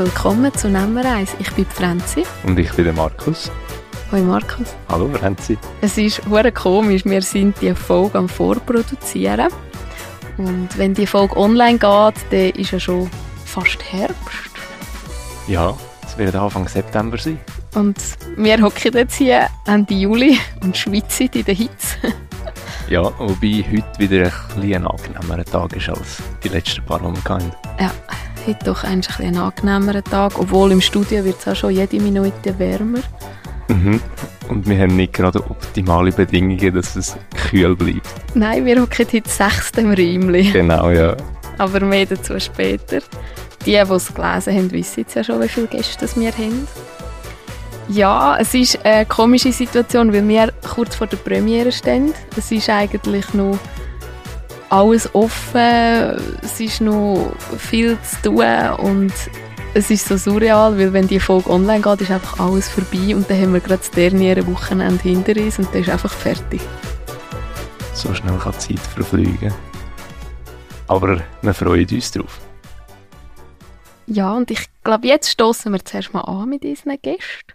Willkommen zu Nummer 1. Ich bin Franzi. Und ich bin der Markus. Hoi Markus. Hallo Franzi. Es ist hure komisch, wir sind die Folge am Vorproduzieren. Und wenn die Folge online geht, dann ist ja schon fast Herbst. Ja, es wird Anfang September sein. Und wir hocken jetzt hier Ende Juli und schwitzen in der Hitze. ja, wobei heute wieder ein bisschen ein angenehmerer Tag ist als die letzten paar, die wir hatten. Ja, heute doch ein, ein angenehmerer Tag, obwohl im Studio wird es auch schon jede Minute wärmer. Mhm. Und wir haben nicht gerade optimale Bedingungen, dass es kühl bleibt. Nein, wir hocken heute sechst im Räumchen. Genau, ja. Aber mehr dazu später. Die, die es gelesen haben, wissen jetzt ja schon, wie viele Gäste wir haben. Ja, es ist eine komische Situation, weil wir kurz vor der Premiere stehen. Es ist eigentlich noch alles offen, es ist noch viel zu tun und es ist so surreal, weil wenn die Folge online geht, ist einfach alles vorbei und dann haben wir gerade das derniere Wochenende hinter uns und dann ist einfach fertig. So schnell kann die Zeit verfliegen. Aber wir freuen uns drauf. Ja, und ich glaube, jetzt stoßen wir zuerst mal an mit unseren Gästen.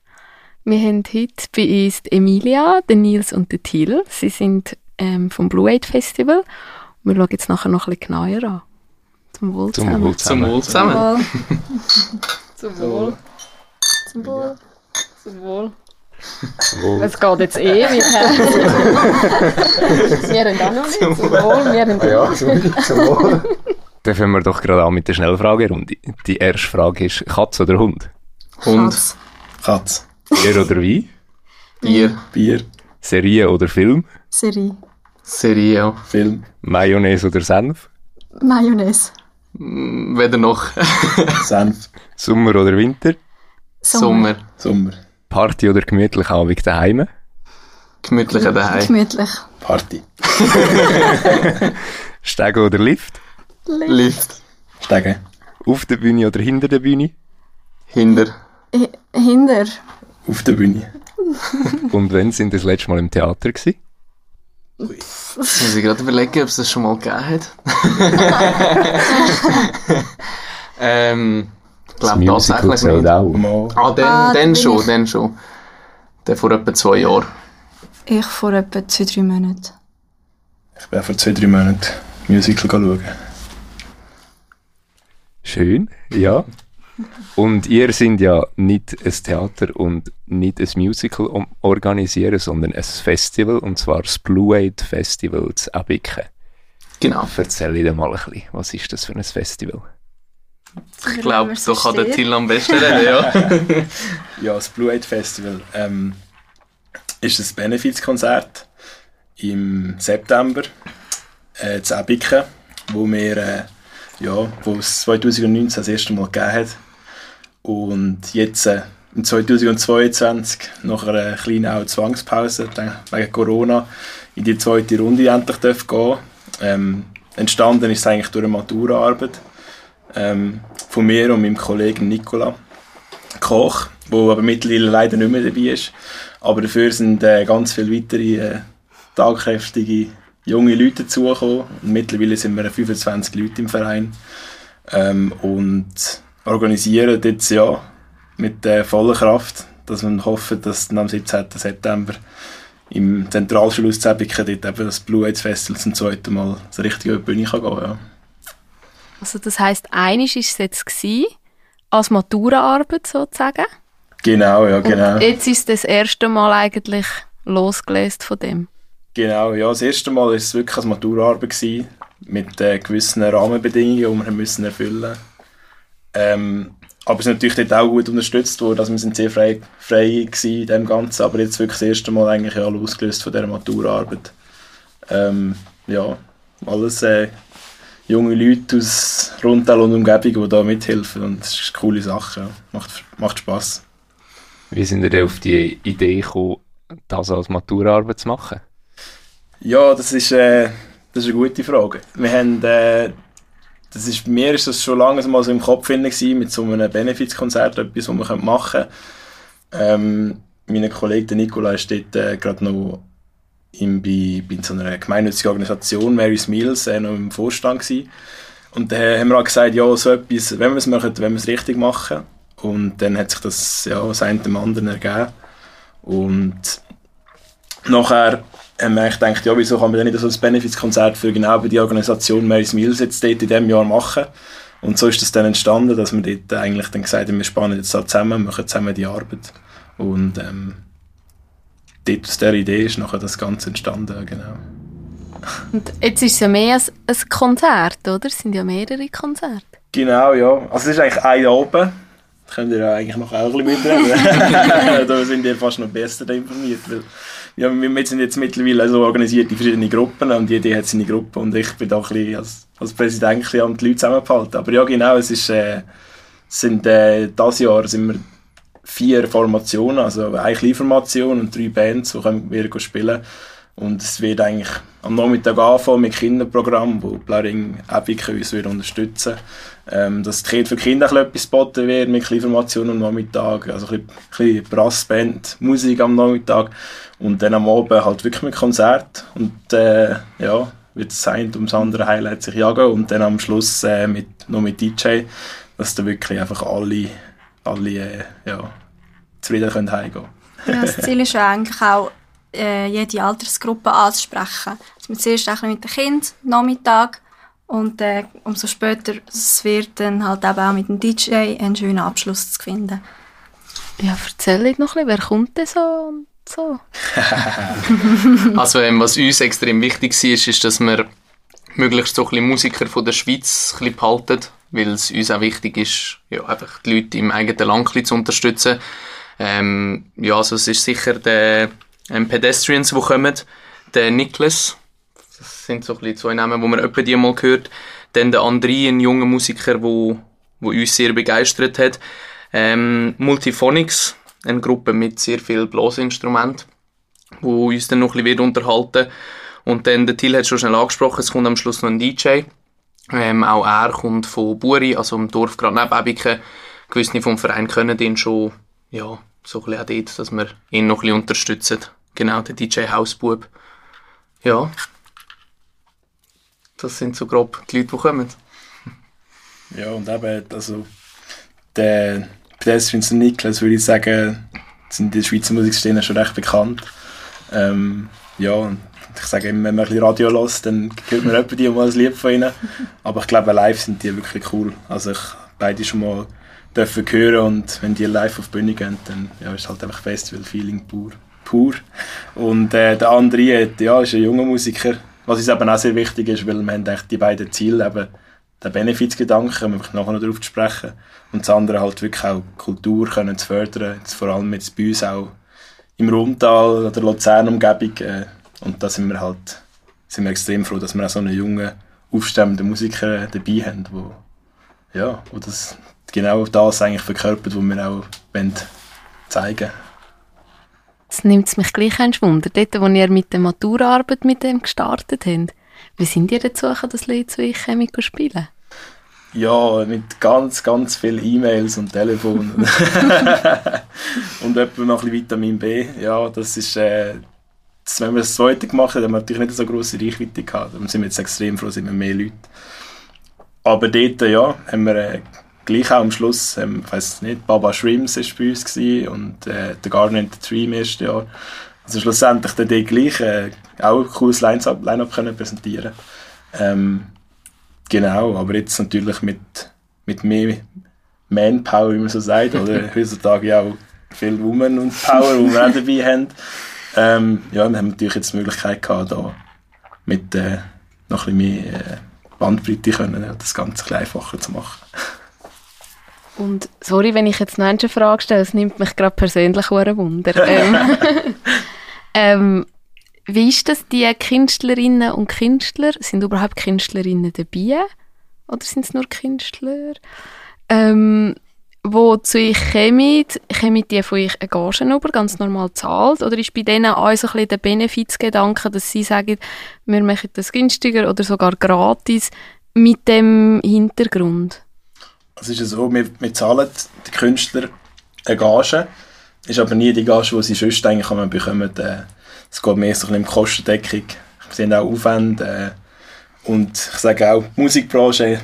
Wir haben heute bei uns Emilia, den Nils und den Till. Sie sind ähm, vom Blue Aid Festival. Wir schauen jetzt nachher noch ein bisschen genauer an. Zum Wohl zusammen. Zum Wohl zusammen. Zum Wohl. Zum Wohl. Zum Wohl. Zum Wohl. Es geht jetzt ewig. wir haben auch noch nicht. Zum Wohl. Wir haben ja, zum Wohl. Dann fangen wir doch gerade an mit der Schnellfragerunde. Die erste Frage ist, Katz oder Hund? Hund. Katz. Katz. Bier oder Wein? Bier. Bier. Serie oder Film? Serie. Serie, Film. Mayonnaise oder Senf? Mayonnaise. Mm, weder noch. Senf. Sommer oder Winter? Sommer. Sommer. Party oder gemütlich Abend daheim? Gemütlich daheim. Gemütlich. Party. Steigen oder Lift? Lift. Lift. Steigen. Auf der Bühne oder hinter der Bühne? Hinter. H hinter. Auf der Bühne. Und wenn sind das letzte Mal im Theater gewesen? Jetzt muss ich gerade überlegen, ob es das schon mal gegeben hat. ähm, ich glaube tatsächlich nicht. Auch. Ah, dann, Ah, dann schon, ich- dann schon. Dann vor etwa zwei Jahren. Ich vor etwa zwei, drei Monaten. Ich bin vor zwei, drei Monaten Musical schauen. Schön, ja. Und ihr sind ja nicht ein Theater und nicht ein Musical um- organisieren, sondern ein Festival, und zwar das Blue Aid Festival zu Abiken. Genau. Erzähl dir mal ein bisschen, was ist das für ein Festival? Ich glaube, so kann der Till am besten reden, ja. Ja, das Blue Aid Festival ähm, ist ein Benefizkonzert im September äh, zu Ebiken, wo wir äh, ja, wo es 2019 das erste Mal gegeben hat und jetzt äh, im 2022 nach einer kleinen auch Zwangspause wegen Corona in die zweite Runde endlich gehen. Ähm, entstanden ist es eigentlich durch eine Maturaarbeit ähm, von mir und meinem Kollegen Nicola. Koch, wo aber mittlerweile leider nicht mehr dabei ist. Aber dafür sind äh, ganz viele weitere äh, tagkräftige junge Leute dazugekommen. Und mittlerweile sind wir 25 Leute im Verein ähm, und organisieren jetzt ja mit äh, voller Kraft, dass wir hoffen, dass dann am 17. September im Zentralschulhaus Zäbiken dort eben das Blue AIDS Festival zum zweiten Mal so richtig über die Bühne kann gehen ja. Also das heisst, einisch war es jetzt gewesen, als Maturaarbeit sozusagen. Genau, ja, genau. Und jetzt ist das erste Mal eigentlich losgelöst von dem. Genau, ja, das erste Mal war es wirklich als Maturaarbeit gewesen, mit äh, gewissen Rahmenbedingungen, die wir müssen erfüllen ähm, Aber es ist natürlich dort auch gut unterstützt worden, also wir sind sehr frei, frei gewesen in dem Ganzen, aber jetzt wirklich das erste Mal eigentlich ja losgelöst von dieser Maturaarbeit. Ähm, ja, alles äh, junge Leute aus Rundtal und Umgebung, die da mithelfen und das ist eine coole Sache, ja. macht, macht Spass. Wie sind ihr denn auf die Idee gekommen, das als Maturaarbeit zu machen? Ja, das ist, äh, das ist eine gute Frage. Wir haben, äh, das ist, mir ist das schon lange mal so im Kopf gewesen, mit so einem Benefizkonzert, etwas, was wir machen können. Ähm, mein Kollege der Nicola ist dort äh, gerade noch in, bei, bei so einer gemeinnützigen Organisation, Mary's Meals, äh, noch im Vorstand gewesen. Und dann haben wir auch gesagt, ja, so etwas, wenn wir es machen, wenn wir es richtig machen. Und dann hat sich das, ja, das eine dem anderen ergeben. Und nachher haben wir eigentlich gedacht, ja, wieso kann man denn nicht so ein Benefizkonzert für genau die Organisation Mary's Meals jetzt dort in diesem Jahr machen? Und so ist das dann entstanden, dass wir dort eigentlich dann gesagt haben, wir spannen jetzt da zusammen, machen zusammen die Arbeit. Und ähm, dort aus dieser Idee ist nachher das Ganze entstanden, genau. Und jetzt ist es ja mehr als ein Konzert, oder? Es sind ja mehrere Konzerte. Genau, ja. Also es ist eigentlich ein oben. Da könnt ihr ja eigentlich noch auch ein bisschen mitreden. da sind ihr fast noch besser informiert. Weil, ja, wir sind jetzt mittlerweile also organisiert in verschiedene Gruppen und jede hat seine Gruppe und ich bin da ein bisschen als, als Präsident ein bisschen am die Leute zusammengehalten. Aber ja, genau, es ist, äh, sind, äh, das Jahr sind wir vier Formationen, also eine Kleinformation und drei Bands, die können wir spielen und es wird eigentlich am Nachmittag anfangen mit Kinderprogramm, wo Blaring Epic uns wird unterstützen. Ähm, dass die Kinder für Kinder etwas geboten wird mit Informationen am Nachmittag, also ein bisschen, Brassband, Musik am Nachmittag. Und dann am Abend halt wirklich mit Konzert. Und äh, ja, wird das eine ums andere Highlight sich jagen. Und dann am Schluss äh, mit, noch mit DJ, dass da wirklich einfach alle, alle äh, ja, zufrieden können heimgehen. Ja, das Ziel ist eigentlich auch, äh, jede Altersgruppe anzusprechen. Also wir zuerst ein mit den Kindern, Nachmittag, und äh, umso später es wird dann halt eben auch mit dem DJ einen schönen Abschluss zu finden. Ja, erzähl ich noch ein bisschen, wer kommt denn so und so? also ähm, was uns extrem wichtig war, ist, ist, dass wir möglichst so ein bisschen Musiker von der Schweiz ein bisschen behalten, weil es uns auch wichtig ist, ja, einfach die Leute im eigenen Land zu unterstützen. Ähm, ja, also es ist sicher der ähm, Pedestrians, die kommen, der Niklas, das sind so ein bisschen zwei Namen, die man öppe die mal gehört, dann der André, ein junger Musiker, wo, wo uns sehr begeistert hat, ähm, Multiphonics, eine Gruppe mit sehr viel Blasinstrument, wo uns dann noch ein bisschen unterhalten. Und dann, der Till hat schon schnell angesprochen, es kommt am Schluss noch ein DJ, ähm, auch er kommt von Buri, also im Dorf gerade neben Ebiken, gewisse vom Verein können ihn schon, ja, so ein bisschen auch dort, dass wir ihn noch ein bisschen unterstützen. Genau, der DJ Hausbub. Ja. Das sind so grob die Leute, die kommen. Ja, und eben, also, der Pedestrians und Niklas, würde ich sagen, sind in der Schweizer Musikszene schon recht bekannt. Ähm, ja, und ich sage immer, wenn man ein bisschen Radio hört, dann hört man etwa die mal ein Lied von ihnen. Aber ich glaube, live sind die wirklich cool. Also ich beide schon mal dürfen hören und wenn die live auf die Bühne gehen, dann ja, ist halt einfach Festival-Feeling pur pur. Und äh, der andere ja, ist ein junger Musiker, was uns eben auch sehr wichtig ist, weil wir haben die beiden Ziele, eben den Benefizgedanken, um nachher noch darauf zu sprechen, und das andere halt wirklich auch Kultur können zu fördern, jetzt vor allem jetzt bei uns auch im Rumtal oder Luzern-Umgebung. Äh, und da sind wir halt sind wir extrem froh, dass wir auch so einen jungen, aufstrebenden Musiker dabei haben, wo, ja, wo das genau das eigentlich verkörpert, was wir auch zeigen wollen. Jetzt nimmt es mich gleich ein Wunder. Dort, wo ihr mit der Maturaarbeit mit dem gestartet habt, wie sind ihr dazu gekommen, das Lied zu ich Chemico spielen? Ja, mit ganz, ganz vielen E-Mails und Telefon. und etwa noch ein bisschen Vitamin B. Ja, das ist, äh, das, wenn wir das zweite gemacht haben, haben wir natürlich nicht so grosse Reichweite gehabt. Da sind wir jetzt extrem froh, sind wir mehr Leute. Aber dort, ja, haben wir äh, gleich auch am Schluss, ähm, ich weiß nicht, Baba Shrimps war bei uns gewesen und äh, der Garden and the Tree im ersten Jahr. Also schlussendlich dann die gleich äh, auch ein cooles Line-Up Line können präsentieren ähm, Genau, aber jetzt natürlich mit, mit mehr Manpower, wie man so sagt, oder heutzutage ja auch viel Woman und Power, die wir auch dabei haben. Ähm, ja, wir haben natürlich jetzt die Möglichkeit gehabt, da mit äh, noch ein bisschen mehr äh, Bandbreite können, das Ganze ein einfacher zu machen. Und sorry, wenn ich jetzt noch eine Frage stelle, es nimmt mich gerade persönlich ein Wunder. ähm, ähm, wie ist das, die Künstlerinnen und Künstler, sind überhaupt Künstlerinnen dabei? Oder sind es nur Künstler? Ähm, wo zu euch kommen, kommen die von euch eine Gage über, ganz normal zahlt? Oder ist bei denen auch so ein bisschen der Benefizgedanke, dass sie sagen, wir machen das günstiger oder sogar gratis mit dem Hintergrund? Es ist so, wir, wir zahlen den Künstlern eine Gage, ist aber nie die Gage, die sie sonst eigentlich bekommen. Äh, es geht mehr so ein bisschen um Kostendeckung. Sie haben auch Aufwände. Äh, und ich sage auch, die Musikbranche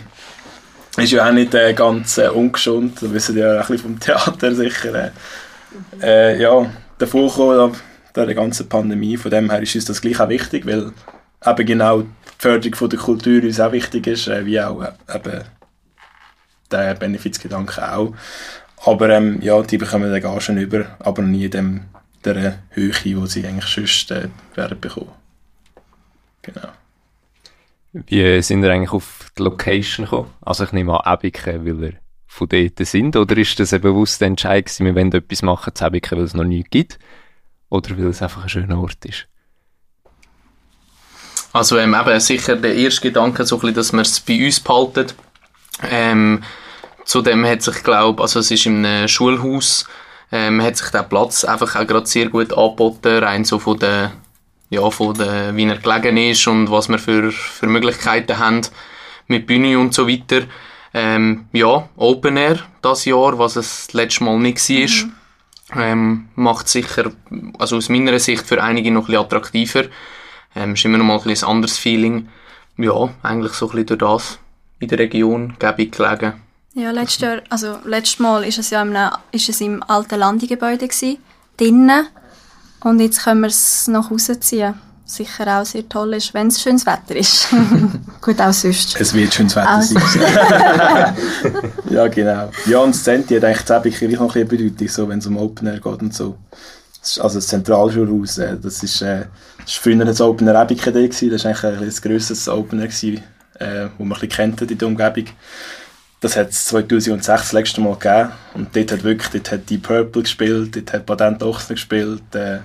ist ja auch nicht äh, ganz äh, ungeschont. Da wissen ja auch ein bisschen vom Theater sicher. Äh, ja, davor gekommen, der ganzen Pandemie. Von dem her ist uns das gleich auch wichtig, weil eben genau die Förderung der Kultur uns auch wichtig ist, wie auch eben der Benefizgedanke auch. Aber ähm, ja, die bekommen den Gagen über, aber nie in dem, der Höhe, die sie eigentlich sonst äh, werden bekommen. Genau. Wie sind ihr eigentlich auf die Location gekommen? Also ich nehme an, Ebiken, weil ihr von dort sind, oder ist das ein bewusster Entscheid gewesen, wir wollen etwas machen zu Ebiken, weil es noch nichts gibt? Oder weil es einfach ein schöner Ort ist? Also ähm, eben sicher der erste Gedanke, so ein bisschen, dass wir es bei uns behalten. Ähm, zudem hat sich, glaube also es ist in einem Schulhaus, ähm, hat sich der Platz einfach auch gerade sehr gut angeboten, rein so von der, ja, von der, wie er gelegen ist und was wir für, für Möglichkeiten haben mit Bühne und so weiter. Ähm, ja, Open Air das Jahr, was es letztes Mal nicht war, mhm. ähm, macht sicher, also aus meiner Sicht für einige noch ein bisschen attraktiver. Ähm, ist immer noch mal ein, bisschen ein anderes Feeling. Ja, eigentlich so ein bisschen durch das in der Region gäbig gelegen. Ja, letztes Jahr, also letztes Mal ist es ja im, ist es im alten Landegebäude drinnen. Und jetzt können wir es nach Hause ziehen. Sicher auch sehr toll ist, wenn es schönes Wetter ist. Gut, auch sonst. Es wird schönes Wetter also. sein. ja, genau. Ja, und das Zenti hat eigentlich das gleich noch ein bisschen Bedeutung, so, wenn es um Open Air geht und so. Also das Zentralschulhaus, äh, das ist, äh, das ist früher ein Open Air Ebike das war eigentlich ein, ein grösseres Open Air, gewesen, äh, wo man ein bisschen kennt in der Umgebung. Das hat es 2006 das letzte Mal gegeben. Und dort hat wirklich, dort hat Deep Purple gespielt, dort hat Patent Ochsner gespielt, äh,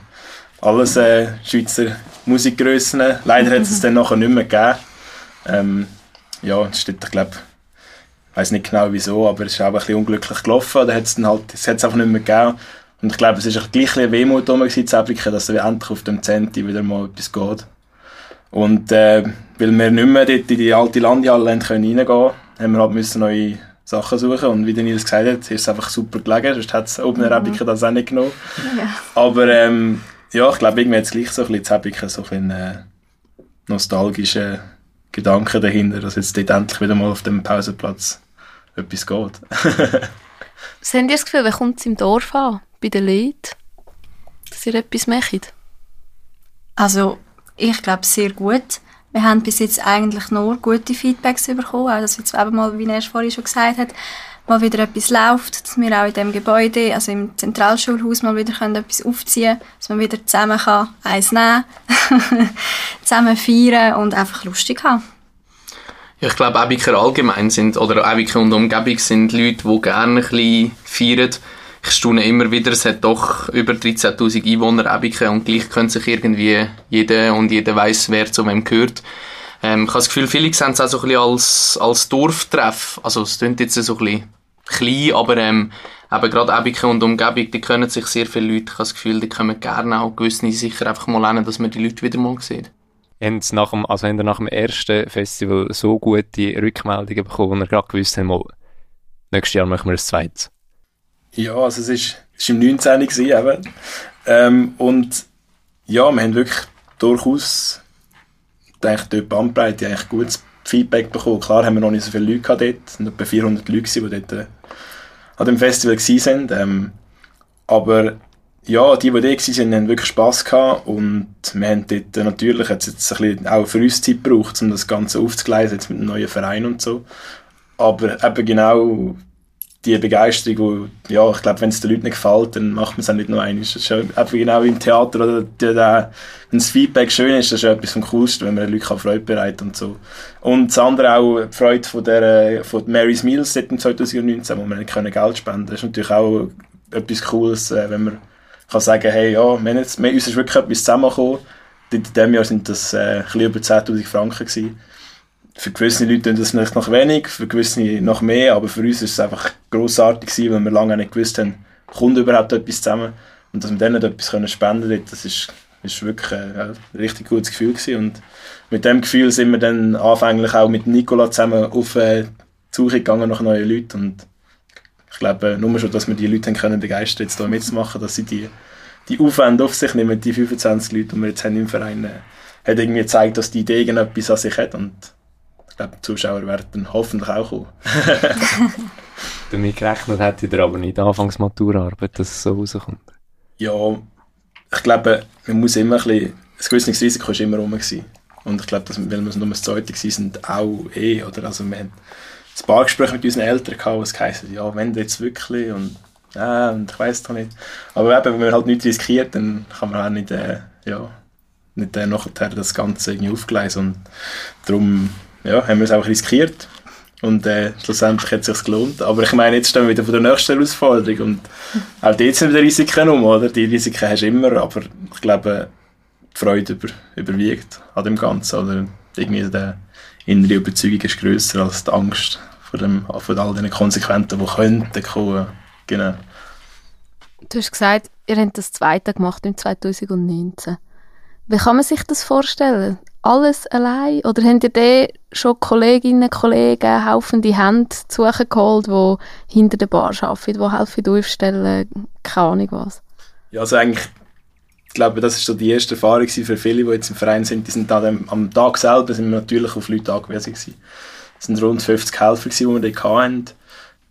alles äh, Schweizer Musikgrössen. Leider hat es dann nachher nicht mehr gegeben. Ähm, ja, das steht, ich glaube, ich weiß nicht genau wieso, aber es ist auch ein bisschen unglücklich gelaufen. Da hat es dann halt, es hat es einfach nicht mehr gegeben. Und ich glaube, es war gleich ein Wehmut da gewesen, dass er endlich auf dem Zenti wieder mal etwas geht. Und äh, weil wir nicht mehr dort in die alte Landhalle reingehen konnten, haben wir halt müssen neue Sachen suchen und wie Nils gesagt hat, ist es einfach super gelegen, sonst hat es oben in Rebiken mhm. das auch nicht genommen. Ja. Aber ähm, ja, ich glaube, irgendwie hat es gleich so ein bisschen Rebiken so ein äh, nostalgische Gedanken dahinter, dass jetzt dort endlich wieder mal auf dem Pausenplatz etwas geht. Was habt ihr das Gefühl, wer kommt es im Dorf an, bei den Leuten, dass ihr etwas macht? Also, ich glaube sehr gut. Wir haben bis jetzt eigentlich nur gute Feedbacks bekommen, auch dass jetzt eben mal, wie er vorhin schon gesagt hat, mal wieder etwas läuft, dass wir auch in dem Gebäude, also im Zentralschulhaus mal wieder können etwas aufziehen können, dass man wieder zusammen kann eins nehmen zusammen feiern und einfach lustig haben. Ja, ich glaube, Ebiker allgemein sind, oder Ebiker und Umgebung sind Leute, die gerne ein bisschen feiern ich staune immer wieder, es hat doch über 13.000 Einwohner Ebiken und gleich können sich irgendwie jeder und jeder weiß, wer zu wem gehört. Ähm, ich habe das Gefühl, viele sehen es auch so ein bisschen als, als Dorftreff. Also es klingt jetzt so ein bisschen klein, aber ähm, eben gerade Ebiken und Umgebung, die können sich sehr viele Leute, ich habe das Gefühl, die kommen gerne auch gewisse sicher einfach mal lernen, dass man die Leute wieder mal sieht. Haben Sie nach dem, also haben nach dem ersten Festival so gute Rückmeldungen bekommen, wo ihr gerade gewusst habt, nächstes Jahr machen wir ein zweites? Ja, also es ist, es ist im 19. Gewesen, eben. Ähm, und ja, wir haben wirklich durchaus denke, dort Bandbreite eigentlich gutes Feedback bekommen. Klar haben wir noch nicht so viele Leute gehabt dort. Es waren etwa 400 Leute, die dort äh, an dem Festival waren. Ähm, aber ja, die, die dort waren, haben wirklich Spass gehabt und wir haben dort äh, natürlich jetzt, jetzt ein bisschen auch für uns Zeit gebraucht, um das Ganze aufzugleisen, jetzt mit einem neuen Verein und so. Aber eben genau die Begeisterung, wo, ja, ich glaube, wenn es den Leuten nicht gefällt, dann macht man es auch nicht nur einmal. Das ist einfach genau wie im Theater, oder der, der, wenn das Feedback schön ist, das ist etwas vom Coolsten, wenn man den Leuten Freude bereitet und so. Und das andere auch die Freude von, der, von Mary's Meals seit 2019, wo wir nicht können Geld spenden. Das ist natürlich auch etwas Cooles, äh, wenn man kann sagen, hey, ja, wir, jetzt, wir, uns ist wirklich etwas zusammengekommen. In diesem Jahr sind das äh, ein bisschen über 10'000 Franken gewesen für gewisse Leute ist das vielleicht noch wenig, für gewisse noch mehr, aber für uns ist es einfach grossartig gewesen, weil wir lange nicht gewusst haben, kommt überhaupt etwas zusammen. Und dass wir dann etwas spenden können, das ist, ist wirklich ein, ein richtig gutes Gefühl gewesen. und mit dem Gefühl sind wir dann anfänglich auch mit Nicola zusammen auf äh, die Suche gegangen nach neuen Leuten. Und ich glaube, nur schon, dass wir die Leute können begeistern jetzt hier mitzumachen, dass sie die, die Aufwände auf sich nehmen, die 25 Leute, die wir jetzt haben im Verein, äh, hat irgendwie gezeigt, dass die Idee etwas an sich hat. Und ich glaube, die Zuschauer werden dann hoffentlich auch kommen. Damit gerechnet hätte ihr aber nicht anfangs Maturarbeit, dass es so rauskommt. Ja, ich glaube, man muss immer ein bisschen, ein gewisses Risiko ist immer rum gewesen. Und ich glaube, dass, weil wir nur das Zweite waren, sind auch eh, oder? Also wir haben ein paar Gespräche mit unseren Eltern gehabt, was geheißen, ja, wenn jetzt wirklich und ja, und ich weiß doch nicht. Aber eben, wenn man halt nichts riskiert, dann kann man auch nicht, äh, ja, nicht äh, nachher das Ganze irgendwie aufgleisen und darum, ja, haben wir es auch riskiert und äh, schlussendlich hat es sich gelohnt. Aber ich meine, jetzt stehen wir wieder vor der nächsten Herausforderung und auch dort sind wieder Risiken um, oder? Die Risiken hast du immer, aber ich glaube, die Freude über, überwiegt an dem Ganzen, oder? Irgendwie die innere Überzeugung ist grösser als die Angst vor, dem, vor all den Konsequenzen, die könnten kommen. Genau. Du hast gesagt, ihr habt das zweite gemacht im 2019. Wie kann man sich das vorstellen? Alles allein? Oder habt ihr da schon Kolleginnen, Kollegen, haufende Hände zu euch geholt, die hinter der Bar arbeiten, die helfen aufstellen, keine Ahnung was? Ja, also eigentlich, ich glaube, das ist so die erste Erfahrung für viele, die jetzt im Verein sind. Die sind dann am Tag selber sind wir natürlich auf Leute angewiesen. Es sind rund 50 Helfer, die wir dort hatten.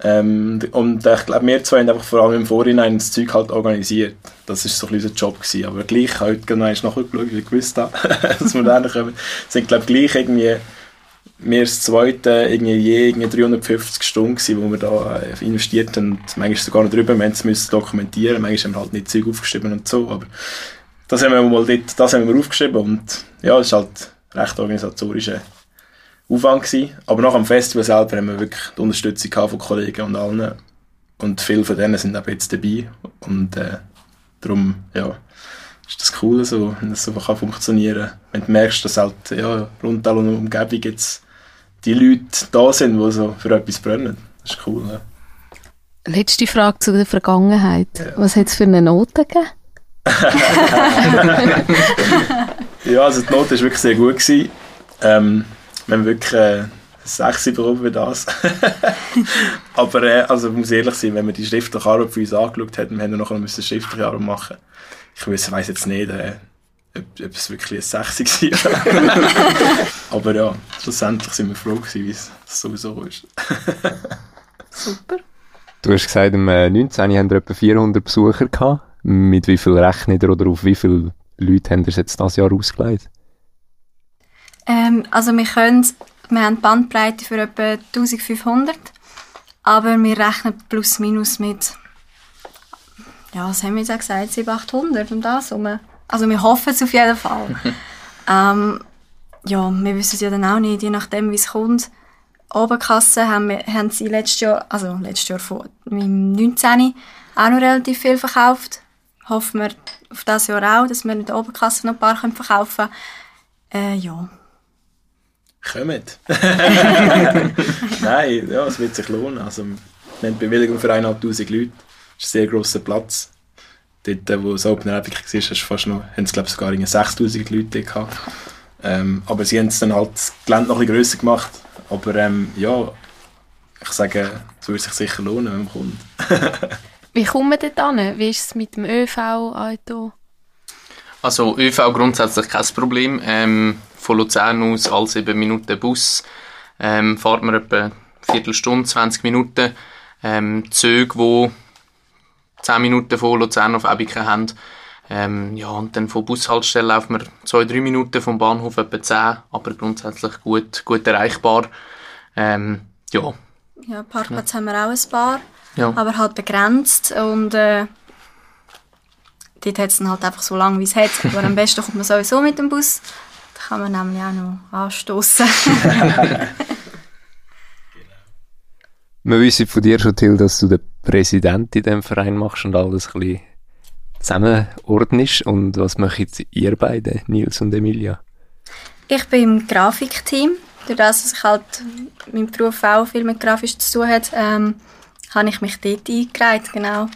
Ähm, und ich glaube, wir zwei haben einfach vor allem im Vorhinein das Zeug halt organisiert. Das war so ein unser Job gewesen. Aber gleich, heute genau nachgeschaut, wie ich gewusst habe, dass wir da kommen. Es sind, glaube ich, gleich irgendwie wir das zweite irgendwie je irgendwie 350 Stunden wo wir da äh, investiert haben. Manchmal sogar noch drüber, wir mussten es dokumentieren, manchmal haben wir halt nicht Zeug aufgeschrieben und so, aber das haben wir mal dort, das haben wir aufgeschrieben und ja, das ist halt recht organisatorischer Aufwand gewesen. Aber nach dem Festival selber haben wir wirklich die Unterstützung von Kollegen und allen und viele von denen sind auch jetzt dabei und äh, darum, ja, ist das cool, so, wenn das so kann funktionieren kann. Wenn du merkst, dass halt ja, rund um die Umgebung jetzt die Leute da sind, die so für etwas brennen. Das ist cool. Ja. Letzte Frage zu der Vergangenheit. Ja. Was hat es für eine Note gegeben? ja, also die Note war wirklich sehr gut. Gewesen. Ähm, wir haben wirklich äh, sechs bekommen für das. Aber äh, also, ich muss ehrlich sein, wenn man die schriftliche Arbeit für uns angeschaut hat, wir hätten noch eine schriftliche Arbeit machen Ich weiß jetzt nicht, äh, ob, ob es wirklich ein 6 war. Aber ja, schlussendlich sind wir froh gewesen, wie es sowieso ist. Super. Du hast gesagt, im 19. Äh, haben wir etwa 400 Besucher gehabt. Mit wie viel rechnet ihr oder auf wie viele Leute haben ihr jetzt dieses Jahr ausgelegt? Ähm, also wir können, wir haben Bandbreite für etwa 1500, aber wir rechnen plus minus mit, ja, was haben wir jetzt gesagt, 700, 800 und das rum. Also wir hoffen es auf jeden Fall. ähm, ja, wir wissen es ja dann auch nicht, je nachdem wie es kommt. Oberkasse haben, wir, haben sie letztes Jahr, also letztes Jahr vor im 19. auch noch relativ viel verkauft. Hoffen wir auf das Jahr auch, dass wir in der Oberkasse noch ein paar verkaufen können. Äh, ja. Kommt. Nein, ja, es wird sich lohnen. Also, wir haben Bewilligung für 1'500 Leute. Das ist ein sehr grosser Platz dort, wo das Open Air war, hast fast noch, haben es glaube sogar 6000 Leute gehabt. Ähm, aber sie haben es dann halt das Gelände noch ein bisschen grösser gemacht. Aber ähm, ja, ich sage, es würde sich sicher lohnen, wenn man kommt. Wie kommen wir dort an? Wie ist es mit dem ÖV-Auto? Also ÖV grundsätzlich kein Problem. Ähm, von Luzern aus als 7 Minuten Bus ähm, fahrt man etwa eine Viertelstunde, 20 Minuten. Ähm, Züge, die 10 Minuten von Luzern auf Ebiken haben. Ähm, ja, und dann von Bushaltestelle laufen wir 2-3 Minuten vom Bahnhof etwa 10, aber grundsätzlich gut, gut erreichbar. Ähm, ja. Ja, Parkplatz ja. haben wir auch ein paar, ja. aber halt begrenzt und äh, dort hat es dann halt einfach so lange, wie es hat. Aber am besten kommt man sowieso mit dem Bus. Kann man nämlich auch noch anstoßen. Wir wissen von dir schon, Till, dass du den Präsident in diesem Verein machst und alles ein bisschen zusammenordnest. Und was macht ihr beide, Nils und Emilia? Ich bin im Grafikteam. Durch das, dass ich halt mein Beruf auch viel mit Grafisch zu tun hat, ähm, habe ich mich dort eingereiht, genau.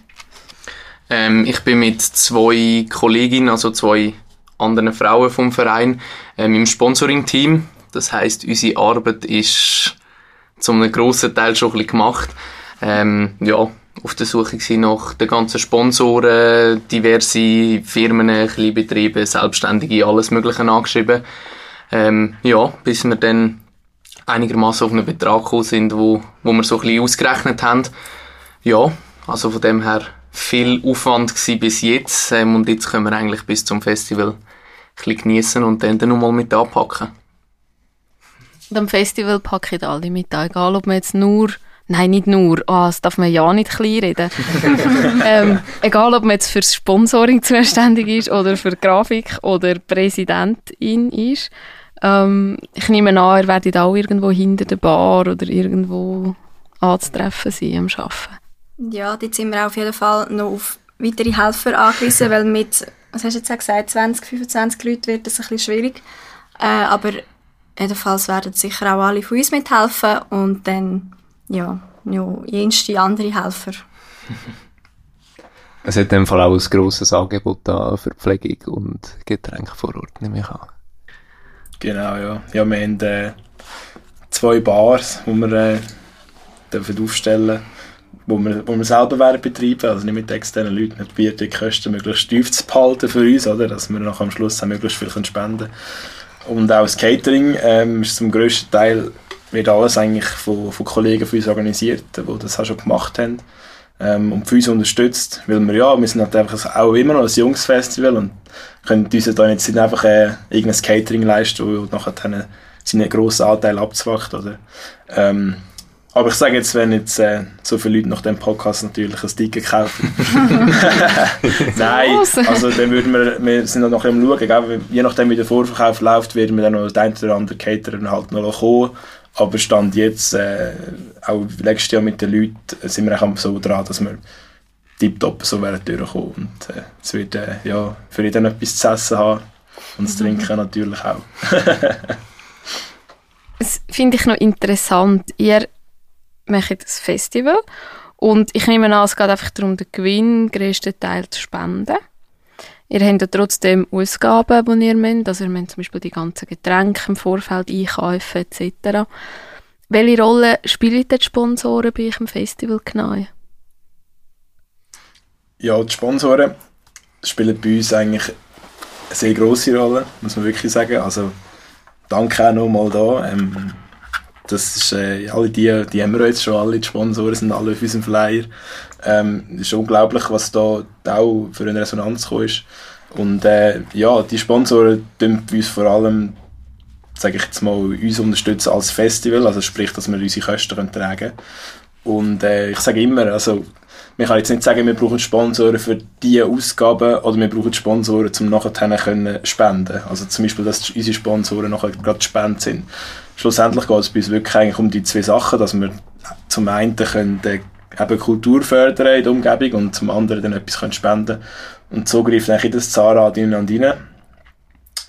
Ähm, ich bin mit zwei Kolleginnen, also zwei anderen Frauen vom Verein, ähm, im Sponsoring-Team. Das heißt, unsere Arbeit ist zu einem grossen Teil schon ein bisschen gemacht. Ähm, ja, auf der Suche nach den ganzen Sponsoren, diverse Firmen, Kleinbetriebe, Selbstständige, alles Mögliche angeschrieben. Ähm, ja, bis wir dann einigermaßen auf einen Betrag gekommen sind, wo, wo wir so ein bisschen ausgerechnet haben. Ja, also von dem her viel Aufwand bis jetzt ähm, und jetzt können wir eigentlich bis zum Festival bisschen geniessen und dann, dann nochmal mit anpacken. Und am Festival packe ich alle mit an, egal ob man jetzt nur Nein, nicht nur. Oh, das darf man ja nicht kleinreden. ähm, egal, ob man jetzt fürs Sponsoring zuständig ist oder für Grafik oder Präsidentin ist. Ähm, ich nehme an, ihr werdet auch irgendwo hinter der Bar oder irgendwo anzutreffen sein am Arbeiten. Ja, dort sind wir auf jeden Fall noch auf weitere Helfer angewiesen, weil mit, was hast du jetzt gesagt, 20, 25 Leuten wird das ein bisschen schwierig. Äh, aber jedenfalls werden sicher auch alle von uns mithelfen und dann ja, ja jenste andere Helfer. es hat in dem Fall auch ein grosses Angebot da für Pflegung und Getränke vor Ort, nehme ich an. Genau, ja. Ja, wir haben äh, zwei Bars, die wir äh, dürfen aufstellen wo wir, wo wir selber werden betreiben, also nicht mit externen Leuten, wir probieren die Kosten möglichst tief zu behalten für uns, oder, dass wir noch am Schluss möglichst viel spenden können. Und auch das Catering ähm, ist zum grössten Teil wird alles eigentlich von, von Kollegen von uns organisiert, die das auch schon gemacht haben. Ähm, und für uns unterstützt, weil wir ja, wir sind halt einfach auch immer noch ein junges Festival und können uns da nicht einfach äh, irgendein Catering leisten, das nachher dann seinen grossen Anteil abzwacht, oder? Ähm, aber ich sage jetzt, wenn jetzt äh, so viele Leute nach dem Podcast natürlich ein Ticket kaufen. Nein, also dann würden wir, wir sind noch am schauen, je nachdem wie der Vorverkauf läuft, werden wir dann noch den einen oder anderen Caterer halt noch kommen aber Stand jetzt, äh, auch letztes Jahr mit den Leuten, sind wir auch so dran, dass wir tiptop so werden durchkommen. Und äh, es wird äh, ja, für jeden etwas zu essen haben und zu trinken natürlich auch. das finde ich noch interessant. Ihr macht das Festival und ich nehme an, es geht einfach darum, den Gewinn größten Teil zu spenden. Ihr habt ja trotzdem Ausgaben, die ihr müsst. Also ihr müsst zum Beispiel die ganzen Getränke im Vorfeld einkaufen etc. Welche Rolle spielen die Sponsoren bei euch im Festival genau? Ja, die Sponsoren spielen bei uns eigentlich eine sehr grosse Rolle, muss man wirklich sagen. Also danke auch nochmal da. Ähm, das ist, äh, alle die, die haben wir jetzt schon, alle die Sponsoren sind alle auf unserem Flyer. Ähm, ist unglaublich, was da auch für eine Resonanz gekommen ist. Und äh, ja, die Sponsoren tun uns vor allem, sage ich jetzt mal, uns unterstützen als Festival, also sprich, dass wir unsere Kosten tragen können. Und äh, ich sage immer, also man kann jetzt nicht sagen, wir brauchen Sponsoren für diese Ausgaben oder wir brauchen Sponsoren, um nachher können spenden. Also zum Beispiel, dass unsere Sponsoren nachher gerade spenden sind. Schlussendlich geht es bei uns wirklich eigentlich um die zwei Sachen, dass wir zum einen können, äh, eben Kultur fördern in der Umgebung und zum anderen dann etwas können spenden Und so greift eigentlich das Zara innen und rein.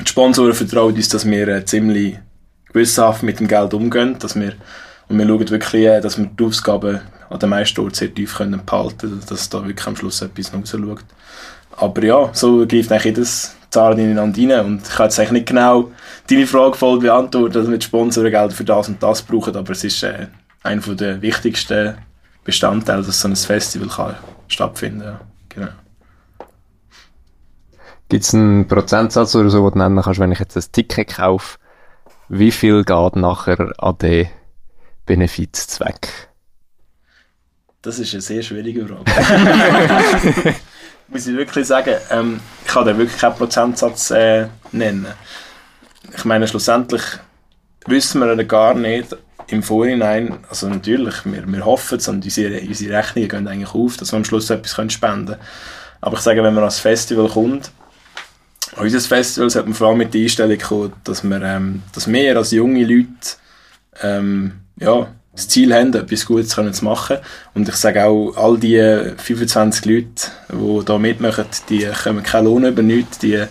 Die Sponsoren vertrauen uns, dass wir äh, ziemlich gewissenhaft mit dem Geld umgehen, dass wir, und wir schauen wirklich, äh, dass wir die Ausgaben an den meisten Orten sehr tief behalten können, dass da wirklich am Schluss etwas rausschaut. Aber ja, so greift eigentlich das Zara ineinander rein und ich kann jetzt eigentlich nicht genau deine Frage voll beantworten, dass wir die Sponsoren für das und das brauchen, aber es ist äh, einer der wichtigsten Bestandteil, dass so ein Festival kann stattfinden kann. Genau. Gibt es einen Prozentsatz oder so, den du nennen kannst, wenn ich jetzt ein Ticket kaufe, wie viel geht nachher an den Benefizzweck? Das ist eine sehr schwierige Frage. Muss ich wirklich sagen, ähm, ich kann da wirklich keinen Prozentsatz äh, nennen. Ich meine, schlussendlich wissen wir gar nicht, im Vorhinein, also natürlich, wir, wir hoffen es und unsere, unsere Rechnungen gehen eigentlich auf, dass wir am Schluss etwas spenden können. Aber ich sage, wenn man ans Festival kommt, an unser Festival sollte man vor allem mit der Einstellung kommen, dass wir, ähm, dass wir als junge Leute ähm, ja, das Ziel haben, etwas Gutes können zu machen. Und ich sage auch, all die 25 Leute, die hier mitmachen, die kommen keinen Lohn über nichts, die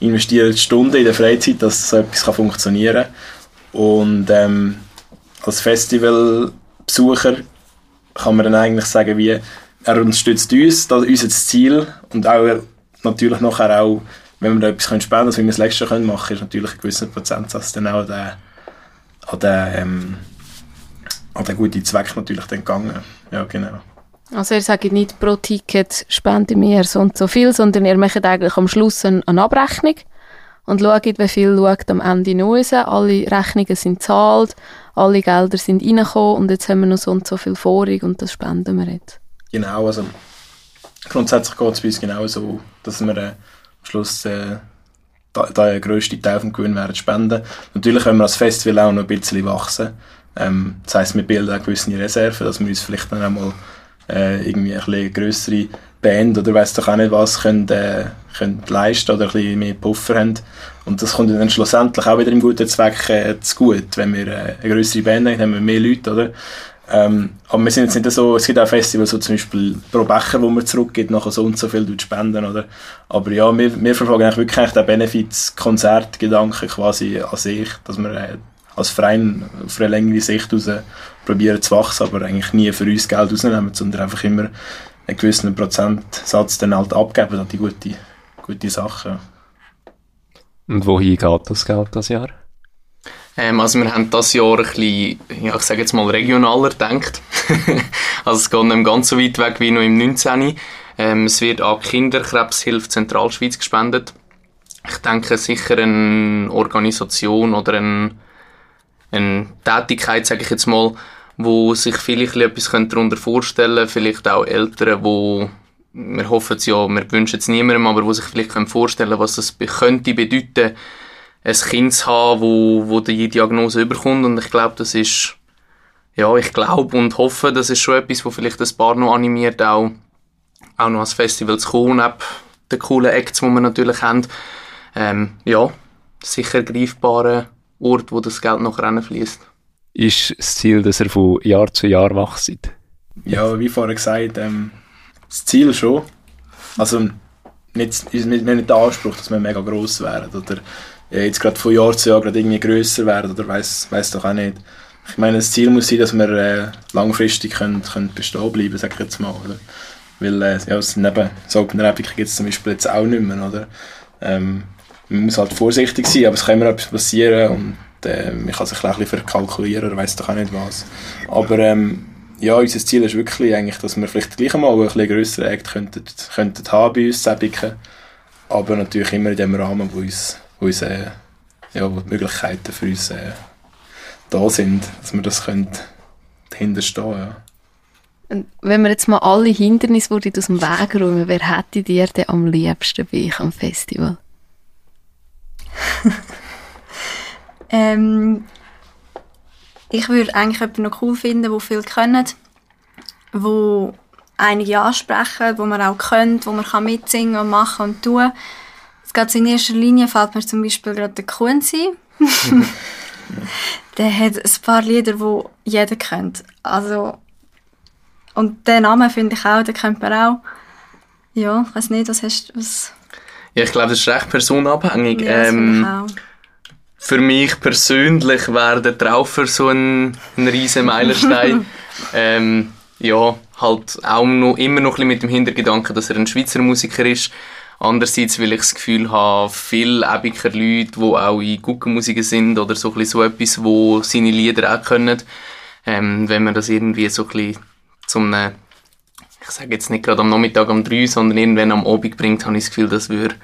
investieren Stunden in der Freizeit, dass so etwas funktionieren kann. Und ähm, als Festivalbesucher kann man dann eigentlich sagen, wie er unterstützt uns, das unser Ziel und auch natürlich nachher auch, wenn wir da etwas spenden können, wie wir das letzte Jahr machen können, ist natürlich ein gewisser Prozentsatz dann auch der, an den, ähm, an den guten Zweck natürlich dann gegangen. Ja, genau. Also ihr sagt nicht pro Ticket spende mir so und so viel, sondern ihr macht eigentlich am Schluss eine Abrechnung und schauen, wie viel schaut am Ende noch raus. Alle Rechnungen sind gezahlt, alle Gelder sind reingekommen und jetzt haben wir noch so und so viel vorig und das spenden wir jetzt. Genau, also grundsätzlich geht es bei uns genau so, dass wir äh, am Schluss äh, der grösste Teil vom Gewinn werden spenden. Natürlich können wir als Festival auch noch ein bisschen wachsen. Ähm, das heisst, wir bilden auch gewisse Reserven, dass wir uns vielleicht dann einmal äh, irgendwie ein bisschen grössere Band oder weiss doch auch nicht was können, äh, können leisten oder ein bisschen mehr Puffer haben. Und das kommt dann schlussendlich auch wieder im guten Zweck äh, zu gut. Wenn wir äh, eine größere Band haben, haben wir mehr Leute, oder? Ähm, aber wir sind jetzt nicht so, es gibt auch Festivals, so zum Beispiel pro Becher, wo man zurückgeht, nachher so und so viel spenden, oder? Aber ja, wir, wir verfolgen eigentlich wirklich den Benefits-Konzertgedanken quasi an sich, dass wir äh, als Verein auf eine längere Sicht raus probieren zu wachsen, aber eigentlich nie für uns Geld rausnehmen, sondern einfach immer einen gewissen Prozentsatz dann halt abgeben an die gute, gute Sachen. Und wohin geht das Geld das Jahr? Ähm, also wir haben das Jahr ein bisschen, ja, ich sage jetzt mal regionaler gedacht. also es geht nicht ganz so weit weg wie noch im 19. Ähm, es wird an Kinderkrebshilfe Zentralschweiz gespendet. Ich denke sicher eine Organisation oder eine, eine Tätigkeit, sage ich jetzt mal, wo sich vielleicht etwas darunter vorstellen können, vielleicht auch Eltern, wo wir hoffen es ja, wir wünschen es niemandem, aber wo sich vielleicht vorstellen können, was das könnte bedeuten, ein Kind zu haben, wo, wo die Diagnose überkommt und ich glaube, das ist ja, ich glaube und hoffe, das ist schon etwas, wo vielleicht ein paar noch animiert, auch, auch noch ans Festival zu kommen, neben den coolen Acts, die wir natürlich haben. Ähm, ja, sicher greifbarer Ort, wo das Geld noch reinfließt ist das Ziel, dass er von Jahr zu Jahr wächst? Ja, wie vorher gesagt, ähm, das Ziel schon. Also nicht, wir haben nicht den Anspruch, dass wir mega gross werden oder äh, jetzt gerade von Jahr zu Jahr gerade irgendwie grösser werden oder weiß weiß doch auch nicht. Ich meine, das Ziel muss sein, dass wir äh, langfristig können, können bestehen bleiben, sag ich jetzt mal. Oder? Weil äh, ja, neben so Open Epic gibt es zum Beispiel jetzt auch nicht mehr. Oder? Ähm, man muss halt vorsichtig sein, aber es kann immer etwas passieren und äh, man kann sich ein bisschen verkalkulieren oder weiss doch auch nicht was. Aber ähm, ja, unser Ziel ist wirklich eigentlich, dass wir vielleicht gleich mal ein bisschen grössere Act könnten, könnten haben bei uns Säbiken, aber natürlich immer in dem Rahmen, wo uns, wo uns äh, ja, wo die Möglichkeiten für uns äh, da sind, dass wir das können ja. Wenn wir jetzt mal alle Hindernisse aus dem Weg räumen, wer hätte dir denn am liebsten bei euch am Festival? Ähm, ich würde eigentlich jemanden noch cool finden, der viel können, wo einige ansprechen, wo man auch kennt, wo man kann mitsingen und machen und tun. Es geht in erster Linie fällt mir zum Beispiel gerade der Kunzi. der hat ein paar Lieder, die jeder kennt. Also, und den Namen finde ich auch, den kennt man auch. Ja, ich weiß nicht, was hast du... Was... Ja, ich glaube, das ist recht personenabhängig. Ja, ähm, für mich persönlich wäre der Traufer so ein, ein riesen Meilenstein. ähm, ja, halt auch noch, immer noch ein bisschen mit dem Hintergedanken, dass er ein Schweizer Musiker ist. Andererseits will ich das Gefühl haben, viele Ebiker Leute, die auch in Guckenmusiker sind oder so, ein so etwas, wo seine Lieder auch können, ähm, wenn man das irgendwie so ein bisschen zum, ich sage jetzt nicht gerade am Nachmittag um drei, sondern irgendwann am Abend bringt, habe ich das Gefühl, das würde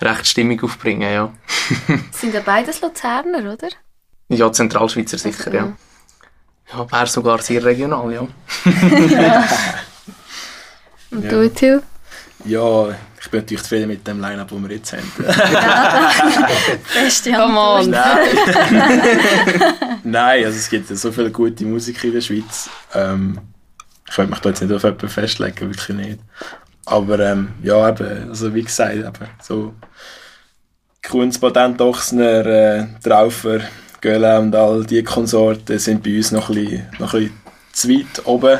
recht Stimmung aufbringen, ja. Sind ja beides Luzerner, oder? Ja, Zentralschweizer sicher, also, ja. Ja, wäre sogar sehr regional, ja. Und du, Till? Ja, ich bin natürlich zufrieden mit dem Line-Up, das wir jetzt haben. Beste Come on. Nein. Nein, also es gibt ja so viele gute Musik in der Schweiz. Ähm, ich könnte mich da jetzt nicht auf jemanden festlegen, wirklich nicht. Aber ähm, ja, eben, also wie gesagt, eben, so Kunz, Ochsner, äh, Traufer, Göhle und all die Konsorten sind bei uns noch ein, bisschen, noch ein bisschen zu weit oben.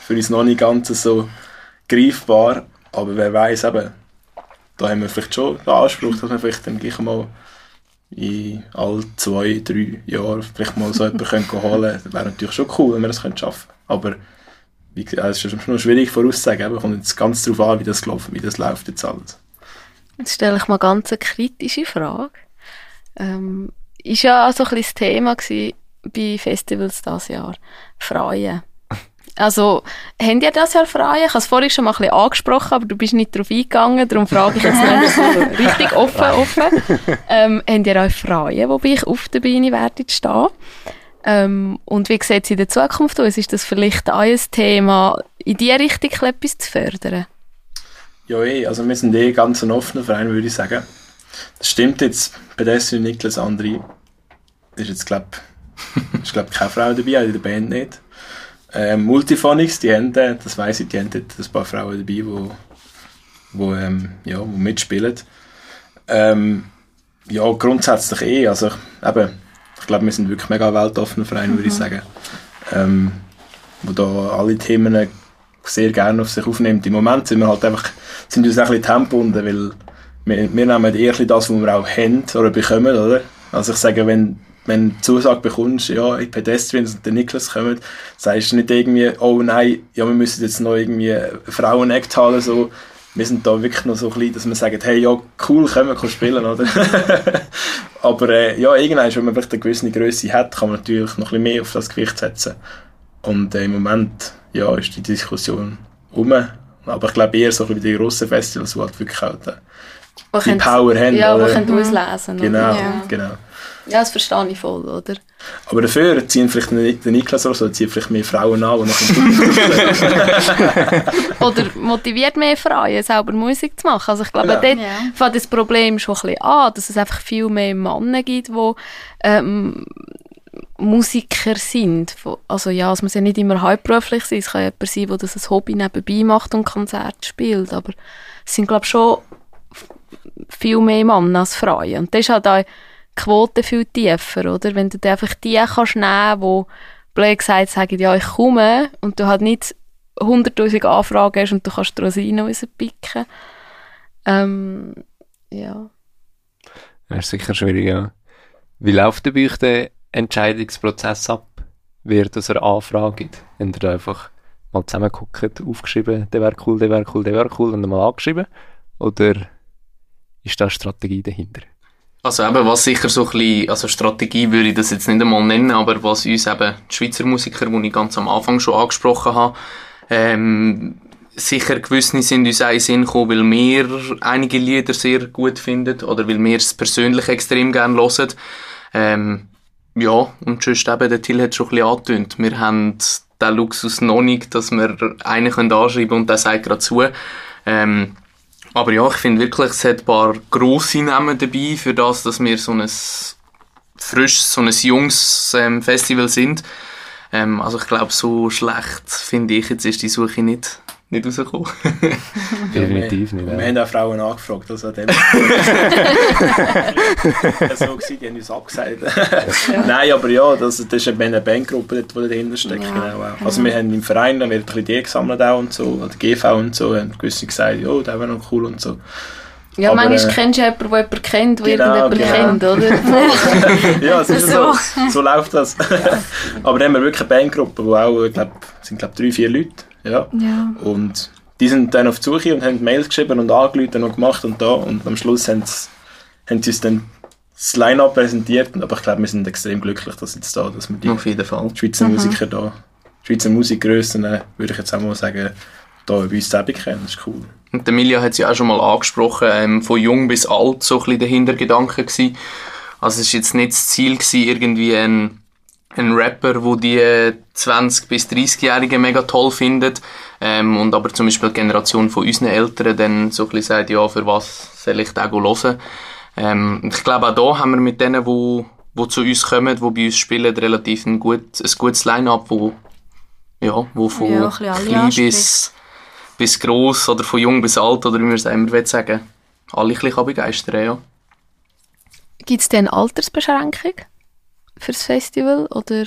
Für uns noch nicht ganz so greifbar. Aber wer weiß eben, da haben wir vielleicht schon den Anspruch, dass wir vielleicht dann gleich mal in all zwei, drei Jahren vielleicht mal so jemanden holen können. Das wäre natürlich schon cool, wenn wir das schaffen könnten. Wie es ist noch schwierig vorauszusagen. Es kommt jetzt ganz darauf an, wie das, läuft, wie das läuft jetzt alles. Jetzt stelle ich mal ganz eine kritische Frage. Ähm, ist ja auch so ein bisschen das Thema bei Festivals dieses Jahr. Freuen. Also, habt ihr das Jahr frei? Ich habe es vorhin schon mal ein bisschen angesprochen, aber du bist nicht darauf eingegangen, darum frage ich jetzt mal so richtig offen, offen. Ähm, habt ihr euch frei, wobei ich auf der Bühne werde stehen? Ähm, und wie sieht es in der Zukunft aus? Ist das vielleicht auch ein Thema, in diese Richtung etwas zu fördern? Ja, eh, also wir sind eh ganz ein offener Verein, würde ich sagen. Das stimmt jetzt, Pedestrian Niklas Andri ist jetzt, glaube ich, glaub, keine Frau dabei, auch in der Band nicht. Ähm, Multiphonics, die haben, das weiss ich, die haben dort ein paar Frauen dabei, die wo, wo, ähm, ja, wo mitspielen. Ähm, ja, grundsätzlich eh, also eben, ich glaube, wir sind wirklich mega weltoffener Verein, würde ich mhm. sagen. Ähm, wo da alle Themen sehr gerne auf sich aufnimmt. Im Moment sind wir halt einfach, sind wir uns ein bisschen tempobunden, weil wir, wir nehmen eher das, was wir auch haben oder bekommen, oder? Also ich sage, wenn wenn du Zusage bekommst, ja, in Pedestrian und der Niklas kommt, sagst du nicht irgendwie, oh nein, ja, wir müssen jetzt noch irgendwie Frauen-Act haben, so. Wir sind da wirklich noch so klein, dass wir sagen, hey, ja, cool, können wir spielen, oder? Aber äh, ja, irgendwann, wenn man vielleicht eine gewisse Größe hat, kann man natürlich noch ein bisschen mehr auf das Gewicht setzen. Und äh, im Moment, ja, ist die Diskussion um. Aber ich glaube eher so ein bisschen die grossen Festivals, die halt wirklich auch die, die Power haben. Ja, die können auslesen. Genau, ja. genau. Ja, das verstehe ich voll, oder? Aber dafür ziehen vielleicht nicht den Niklas oder so, ziehen vielleicht mehr Frauen an, die Oder motiviert mehr Frauen, selber Musik zu machen. Also ich glaube, genau. dort ja. fängt das Problem schon ein bisschen an, dass es einfach viel mehr Männer gibt, die ähm, Musiker sind. Also ja, es muss ja nicht immer hauptberuflich sein, es kann jemand sein, der das als Hobby nebenbei macht und Konzerte spielt, aber es sind glaube ich schon viel mehr Männer als Frauen. Und das ist halt auch Quote viel tiefer, oder? Wenn du dir einfach die kannst nehmen, die blöd gesagt sagen, ja, ich komme, und du halt nicht 100'000 Anfragen hast und du kannst die Rosinen rauspicken. Ähm, ja. Das ist sicher schwierig, ja. Wie läuft bei euch der Entscheidungsprozess ab, wer das eine Anfrage gibt? Ihr da einfach mal zusammenguckt, aufgeschrieben, der wäre cool, der wäre cool, der wäre cool und dann mal angeschrieben? Oder ist da eine Strategie dahinter? Also eben, was sicher so ein bisschen, also Strategie würde ich das jetzt nicht einmal nennen, aber was uns eben die Schweizer Musiker, die ich ganz am Anfang schon angesprochen habe, ähm, sicher gewisse sind uns auch in Sinn gekommen, weil wir einige Lieder sehr gut finden oder weil wir es persönlich extrem gerne hören. Ähm, ja, und sonst eben, der Till hat schon ein bisschen angetönt. Wir haben den Luxus noch nicht, dass wir einen anschreiben können und der sagt gerade zu. Ähm, aber ja, ich finde wirklich, es hat ein paar grosse Namen dabei, für das, dass wir so ein frisches, so ein junges ähm, Festival sind. Ähm, also ich glaube, so schlecht finde ich jetzt ist die Suche nicht nicht rausgekommen. Definitiv nicht. Wir, wir haben auch Frauen angefragt, also dem so gewesen, die haben uns abgesagt. Nein, aber ja, das, das ist eine Bandgruppe, die dahinter steckt. Ja. Genau. Also wir haben im Verein dann wird ein bisschen die gesammelt auch und so, oder GV und so, haben gewisse gesagt, ja, oh, der wäre noch cool und so. Ja, aber, manchmal äh, kennst du jemanden, der jemanden kennt, der genau, irgendjemanden genau. kennt, oder? ja, es ist so. so. So läuft das. aber dann haben wir wirklich eine Bandgruppe, wo auch, ich glaube, sind glaube drei, vier Leute ja. ja. Und die sind dann auf die Suche und haben Mails geschrieben und angerufen und gemacht und da. Und am Schluss haben sie, haben sie uns dann das Line-Up präsentiert. Aber ich glaube, wir sind extrem glücklich, dass jetzt da, dass wir die auf jeden Fall. Schweizer mhm. Musiker da, Schweizer Musikgrössen, würde ich jetzt auch mal sagen, da bei uns zusammen kennen. Das ist cool. Und Emilia hat es ja auch schon mal angesprochen, ähm, von jung bis alt so ein bisschen der Hintergedanke gewesen. Also es war jetzt nicht das Ziel gewesen, irgendwie ein ein Rapper, wo die 20- bis 30-Jährigen mega toll findet ähm, und aber zum Beispiel die Generation von unseren Eltern dann so ein bisschen sagt, ja, für was soll ich da hören? Ähm, ich glaube, auch da haben wir mit denen, wo, wo zu uns kommen, die bei uns spielen, relativ ein, gut, ein gutes Line-Up, wo, ja, wo von ja, klein bis, bis gross oder von jung bis alt oder wie man es immer sagen alle ein bisschen begeistern ja. Gibt es denn Altersbeschränkung? Fürs Festival? Oder?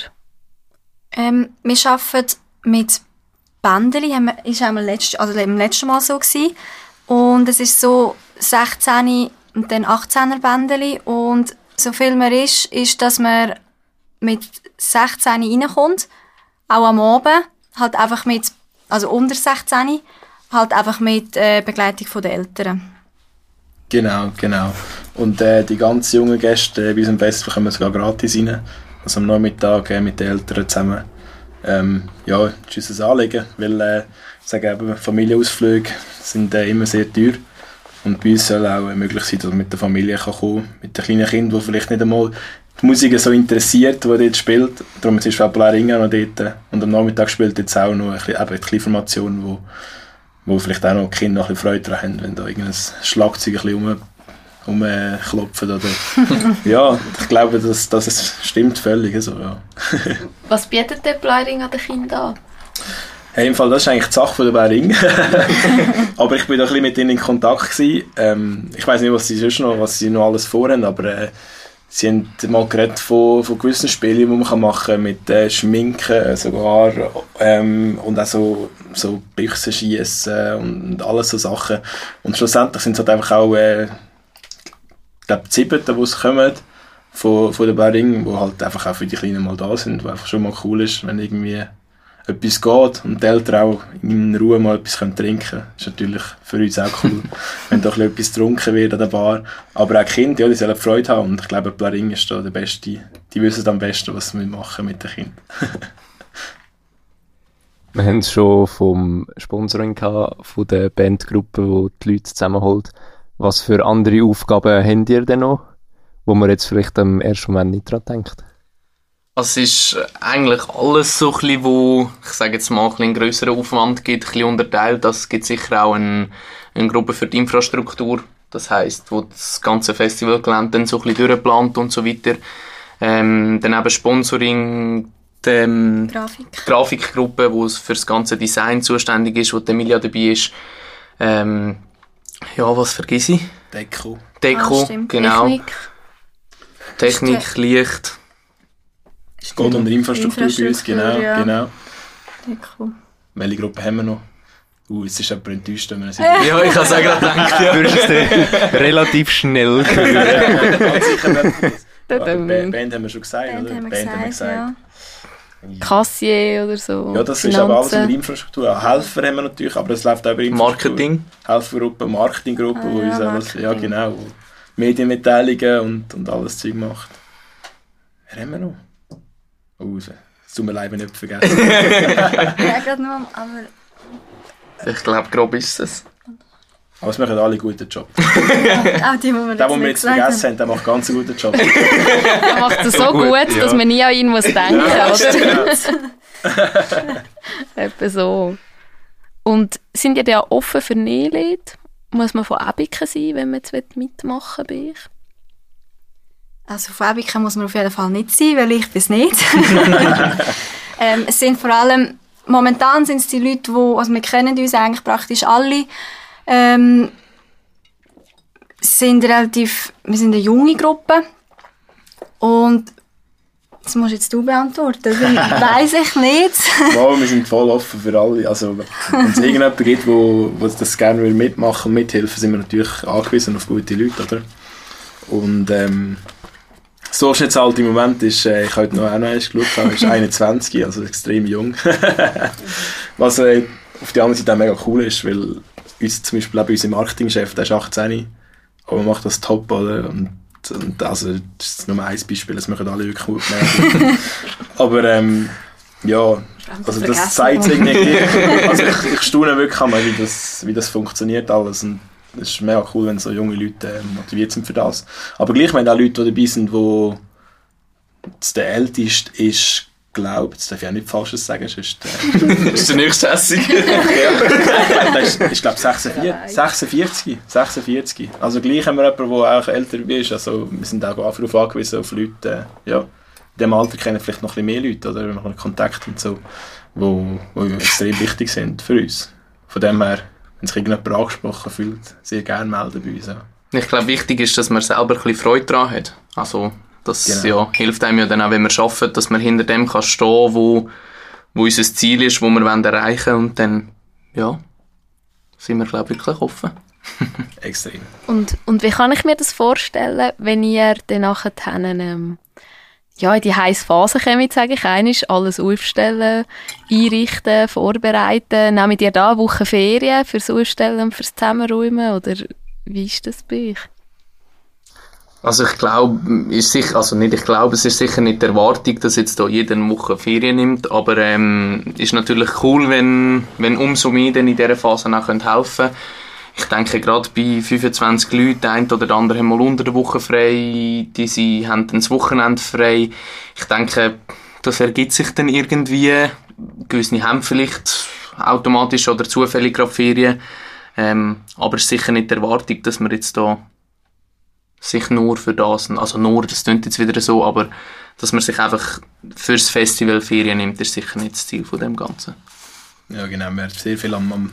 Ähm, wir arbeiten mit Bändeli, haben wir, ist auch letzt, also im letzten Mal so gewesen. Und es ist so 16 und dann 18er Bändeli und so viel man ist, ist, dass man mit 16 reinkommt, auch am Abend, halt einfach mit, also unter 16, halt einfach mit äh, Begleitung der Eltern. Genau, genau. Und äh, die ganz jungen Gäste äh, bei unserem Festival kommen sogar gratis rein. Also am Nachmittag äh, mit den Eltern zusammen. ähm, ja, ist unser Anliegen, weil äh, ich sage eben, Familienausflüge sind äh, immer sehr teuer und bei uns soll auch möglich sein, dass man mit der Familie kann kommen mit den kleinen Kindern, die vielleicht nicht einmal die Musik so interessiert, die dort spielt. Darum ist Blair Inga noch dort und am Nachmittag spielt jetzt auch noch ein bisschen, eben die Formation, wo, wo vielleicht auch noch die Kinder noch ein bisschen Freude daran haben, wenn da irgendein Schlagzeug ein bisschen rumklopfen oder ja, ich glaube, dass, dass es stimmt völlig so, ja. Was bietet der Bleiring an den Kindern an? Hey, im Fall, das ist eigentlich die Sache von der Bleiring. aber ich bin da ein bisschen mit ihnen in Kontakt gewesen. Ähm, ich weiß nicht, was sie sonst noch, was sie noch alles vorhaben, aber äh, sie haben mal geredet von, von gewissen Spielen, die man machen kann mit äh, Schminken sogar ähm, und auch so, so Büchsen schießen und alles so Sachen. Und schlussendlich sind es halt einfach auch äh, glaube, die siebten, die kommen von, von der Bering, die halt einfach auch für die Kleinen mal da sind, was einfach schon mal cool ist, wenn irgendwie etwas geht und die Eltern auch in Ruhe mal etwas können trinken können. Ist natürlich für uns auch cool, wenn doch etwas getrunken wird an der Bar. Aber auch die Kinder, ja, die sollen Freude haben und ich glaube, Blaring ist da der Beste. Die wissen am besten, was wir machen mit den Kindern. wir haben es schon vom Sponsoring gehabt, von der Bandgruppe, die die Leute zusammenholt. Was für andere Aufgaben habt ihr denn noch, wo man jetzt vielleicht am ersten Moment nicht dran denkt? Es ist eigentlich alles so ein bisschen, wo, ich sage jetzt mal, ein bisschen grösseren Aufwand gibt, ein bisschen unterteilt. Es gibt sicher auch eine, eine Gruppe für die Infrastruktur, das heisst, wo das ganze Festivalgelände dann so ein bisschen durchplant und so weiter. Ähm, dann eben Sponsoring, die ähm, Grafik. Grafikgruppe, die für das ganze Design zuständig ist, wo die Emilia dabei ist. Ähm, ja, was vergesse ich? Deko. Deko, ah, genau. Technik. Technik, Licht. Es geht um die Infrastruktur, Infrastruktur bei uns, genau. Ja. genau. Deko. Welche Gruppe haben wir noch? Uh, jetzt ist jemand enttäuscht, wenn wir es Ja, ich habe es auch gerade gedacht. Ja. Du hast es relativ schnell gehört. ja, ganz sicher Band, haben wir schon gesagt, Band oder? Haben wir Band gesagt, haben wir gesagt. Ja. Kassier oder so. Ja, das Finanzen. ist aber alles in der Infrastruktur. Helfer haben wir natürlich, aber es läuft auch über Marketing. Helfergruppe, Marketinggruppe, ah, wo ja, uns alles, ja genau, Medienmitteilungen und, und alles Zeug macht. Wer haben wir noch? Oh, das tut mir leid, wenn ich nicht vergessen. ja, gerade nur, aber... Ich glaube, grob ist es. Aber es machen alle einen guten Job. auch die, die wir, der, den wir jetzt vergessen haben, der macht ganz einen guten Job. er macht es so gut, gut dass man nie an ihn muss denken muss? Etwa so. Und sind ihr da offen für Nählied? Muss man von Ebiken sein, wenn man jetzt mitmachen will? Also von Ebiken muss man auf jeden Fall nicht sein, weil ich es nicht. ähm, es sind vor allem, momentan sind es die Leute, die, also wir kennen uns eigentlich praktisch alle, ähm, sind relativ, wir sind eine junge Gruppe und das musst jetzt du beantworten, weiß ich nicht. wow, wir sind voll offen für alle. Also, wenn es irgendjemanden gibt, wo, wo das gerne mitmachen und mithelfen, sind wir natürlich angewiesen auf gute Leute, oder? Und ähm, so Durchschnittsalter im Moment ist, äh, ich habe heute noch auch noch eins geschaut, ist 21, also extrem jung. Was äh, auf der anderen Seite auch mega cool ist, weil uns, zum Beispiel auch unser Marketingchef, der ist 18, aber macht das top, oder? Und, und also, das ist nur ein Beispiel, das machen alle wirklich gut Aber ähm, ja, also das zeigt sich irgendwie. Also ich, ich staune wirklich einmal, wie das, wie das funktioniert alles. Und es ist mega cool, wenn so junge Leute äh, motiviert sind für das. Aber gleich, wenn auch Leute, die dabei sind, wo der Älteste ist, glaube, jetzt darf ich auch nicht Falsches sagen, sonst... Äh, ist der nächste Essig? Das ist, ich glaube 46, 46, 46. Also gleich haben wir jemanden, der auch älter ist, also wir sind auch darauf angewiesen, auf Leute, äh, ja, in diesem Alter kennen vielleicht noch ein bisschen mehr Leute, oder, wir haben Kontakt und so, wo, wo extrem wichtig sind für uns. Von dem her, wenn sich irgendjemand angesprochen fühlt, sehr gerne melden bei uns. Ja. Ich glaube, wichtig ist, dass man selber ein bisschen Freude daran hat. Also das genau. ja, hilft einem ja dann auch, wenn wir arbeiten, dass man hinter dem kann stehen wo, wo unser Ziel ist, wo wir erreichen wollen. Und dann, ja, sind wir, glaube ich, wirklich offen. Extrem. Und, und wie kann ich mir das vorstellen, wenn ihr dann nachher ähm, ja, in die heiße Phase kommt, sage ich einisch, alles aufstellen, einrichten, vorbereiten. Nehmt ihr da eine Woche Ferien fürs Aufstellen und fürs Zusammenräumen oder wie ist das bei euch? Also ich glaube, ist sicher, also nicht ich glaube, es ist sicher nicht die Erwartung, dass jetzt da jede Woche Ferien nimmt, aber ähm, ist natürlich cool, wenn, wenn umso mehr dann in dieser Phase auch helfen können. Ich denke, gerade bei 25 Leuten, der eine oder der andere haben mal unter der Woche frei, die sie haben dann das Wochenende frei. Ich denke, das ergibt sich dann irgendwie. Gewisse haben vielleicht automatisch oder zufällig gerade Ferien. Ähm, aber es ist sicher nicht die Erwartung, dass man jetzt da sich nur für das, also nur, das klingt jetzt wieder so, aber dass man sich einfach fürs Festival Ferien nimmt, ist sicher nicht das Ziel von dem Ganzen. Ja genau, wir haben sehr viel am, am,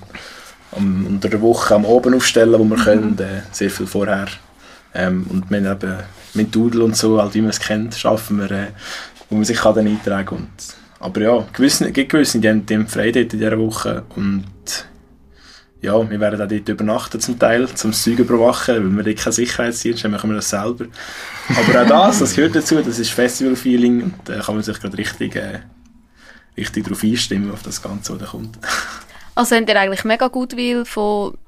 am, unter der Woche am Oben aufstellen, wo wir mhm. können, äh, sehr viel vorher. Ähm, und wir eben mit Doodle und so, halt wie man es kennt, schaffen wir, äh, wo man sich kann dann eintragen kann. Aber ja, gewisse, gewisse die haben, die haben frei in dieser Woche und ja, wir werden auch dort übernachten zum Teil, zum Zeug überwachen, weil wir dort keinen Sicherheitsdienst haben, machen wir das selber. Aber auch das, das gehört dazu, das ist Festival-Feeling und da kann man sich gerade richtig, äh, richtig darauf einstimmen, auf das Ganze, was da kommt. Also habt ihr eigentlich mega gut will von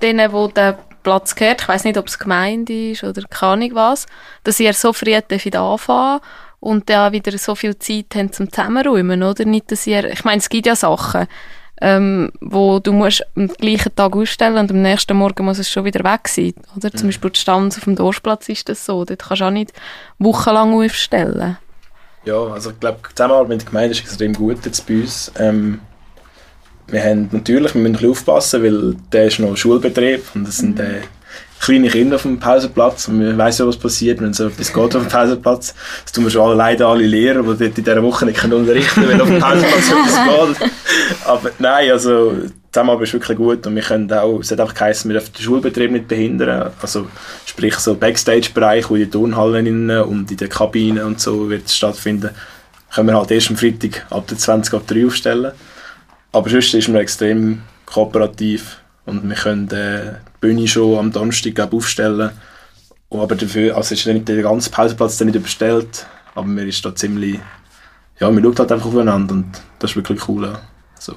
denen, wo der Platz gehört, ich weiß nicht, ob es Gemeinde ist oder keine Ahnung was, dass ihr so früh anfangen und dann wieder so viel Zeit habt zum Zusammenräumen, oder? Nicht, dass ihr, ich meine, es gibt ja Sachen, ähm, wo du musst am gleichen Tag ausstellen und am nächsten Morgen muss es schon wieder weg sein. Oder? Mhm. Zum Beispiel die Stanz auf dem Dorfplatz ist das so. Dort kannst du auch nicht wochenlang aufstellen. Ja, also ich glaube, die Zusammenarbeit mit der Gemeinde ist extrem gut jetzt bei uns. Ähm, wir haben natürlich, wir müssen ein bisschen aufpassen, weil der ist noch Schulbetrieb und das sind äh, kleine Kinder auf dem Pausenplatz und man weiss ja, was passiert, wenn so etwas geht auf dem Pausenplatz. Das tun wir schon alle, leider alle Lehrer, die dort in dieser Woche nicht unterrichten können, wenn auf dem Pausenplatz etwas geht. Aber nein, also Zusammenarbeit ist wirklich gut und wir können auch, es hat einfach geheißen, wir dürfen den Schulbetrieb nicht behindern. Also sprich so Backstage-Bereich, wo in den Turnhallen und in den Kabinen und so wird es stattfinden, können wir halt erst am Freitag ab der 20 ab 3 aufstellen. Aber sonst ist man extrem kooperativ und wir können äh, Bühne schon am Donnerstag glaub, aufstellen. Aber dafür, also ist nicht der ganze Pausenplatz nicht überstellt, aber man ist da ziemlich, ja, man schaut halt einfach aufeinander und das ist wirklich cool. So.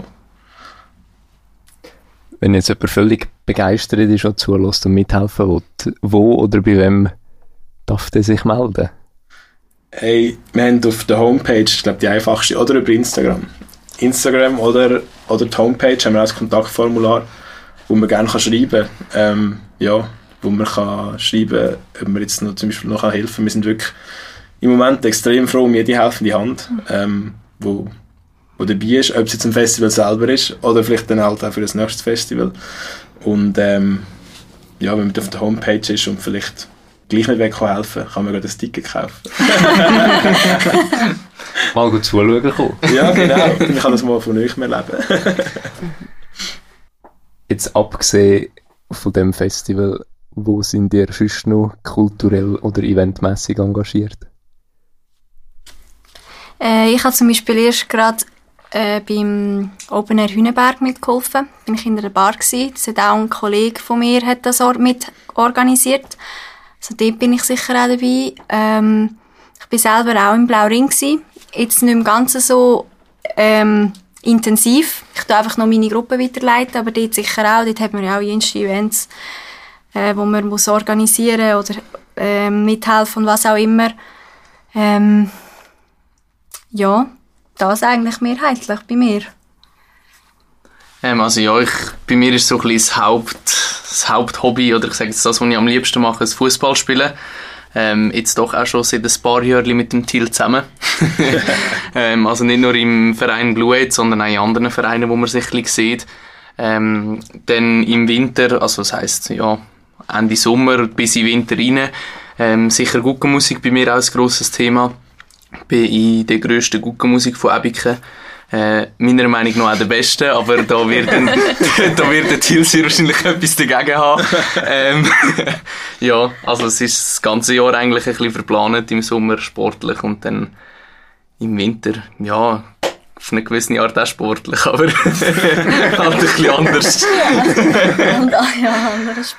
Wenn jetzt jemand völlig begeistert ist und zulässt und mithelfen will, wo oder bei wem darf der sich melden? Hey, wir haben auf der Homepage, ich glaube die einfachste, oder über Instagram. Instagram oder, oder die Homepage haben wir auch ein Kontaktformular wo man gerne kann schreiben kann. Ähm, ja, wo man kann schreiben ob man jetzt noch, zum Beispiel noch helfen kann. Wir sind wirklich im Moment extrem froh um jede helfende Hand, ähm, wo, wo dabei ist, ob es jetzt ein Festival selber ist oder vielleicht dann halt auch für das nächste Festival. Und ähm, ja, wenn man auf der Homepage ist und vielleicht gleich nicht weg helfen kann, kann man gerade ein Ticket kaufen. mal gut zuschauen kommen. ja, genau. Ich kann das mal von euch mehr leben. Jetzt abgesehen von dem Festival, wo sind ihr sonst noch kulturell oder eventmäßig engagiert? Äh, ich habe zum Beispiel erst gerade äh, beim Open Air Hüneberg mitgeholfen. Bin ich in einer Bar gewesen. Das auch ein Kollege von mir hat das mit organisiert. Also dort bin ich sicher auch dabei. Ähm, ich bin selber auch im Blauring gewesen. Jetzt nicht im Ganzen so ähm, intensiv. Ich tue einfach noch meine Gruppe weiterleiten, aber dort sicher auch. Dort hat man ja auch jenste Events, äh, wo man muss organisieren oder äh, mithelfen und was auch immer. Ähm, ja, das eigentlich mehrheitlich bei mir. Ähm, also ja, ich, bei mir ist so ein bisschen das, Haupt, das Haupthobby, oder ich sage das, was ich am liebsten mache, das Fußballspielen. Ähm, jetzt doch auch schon seit ein paar Jahren mit dem Thiel zusammen. ähm, also nicht nur im Verein Blue Aid, sondern auch in anderen Vereinen, wo man sich ein bisschen sieht. Ähm, dann im Winter, also das heisst, ja, Ende Sommer bis in Winter rein, ähm, sicher Guggenmusik bei mir auch ein grosses Thema. Bin in der grössten Guggenmusik von Ebiken äh, meiner Meinung nach auch der Beste, aber da wird, ein, da wird der Thiel sehr wahrscheinlich etwas dagegen haben. Ähm, ja, also es ist das ganze Jahr eigentlich ein bisschen verplant, im Sommer sportlich und dann im Winter, ja, auf eine gewisse Art auch sportlich, aber halt ein bisschen anders. ja,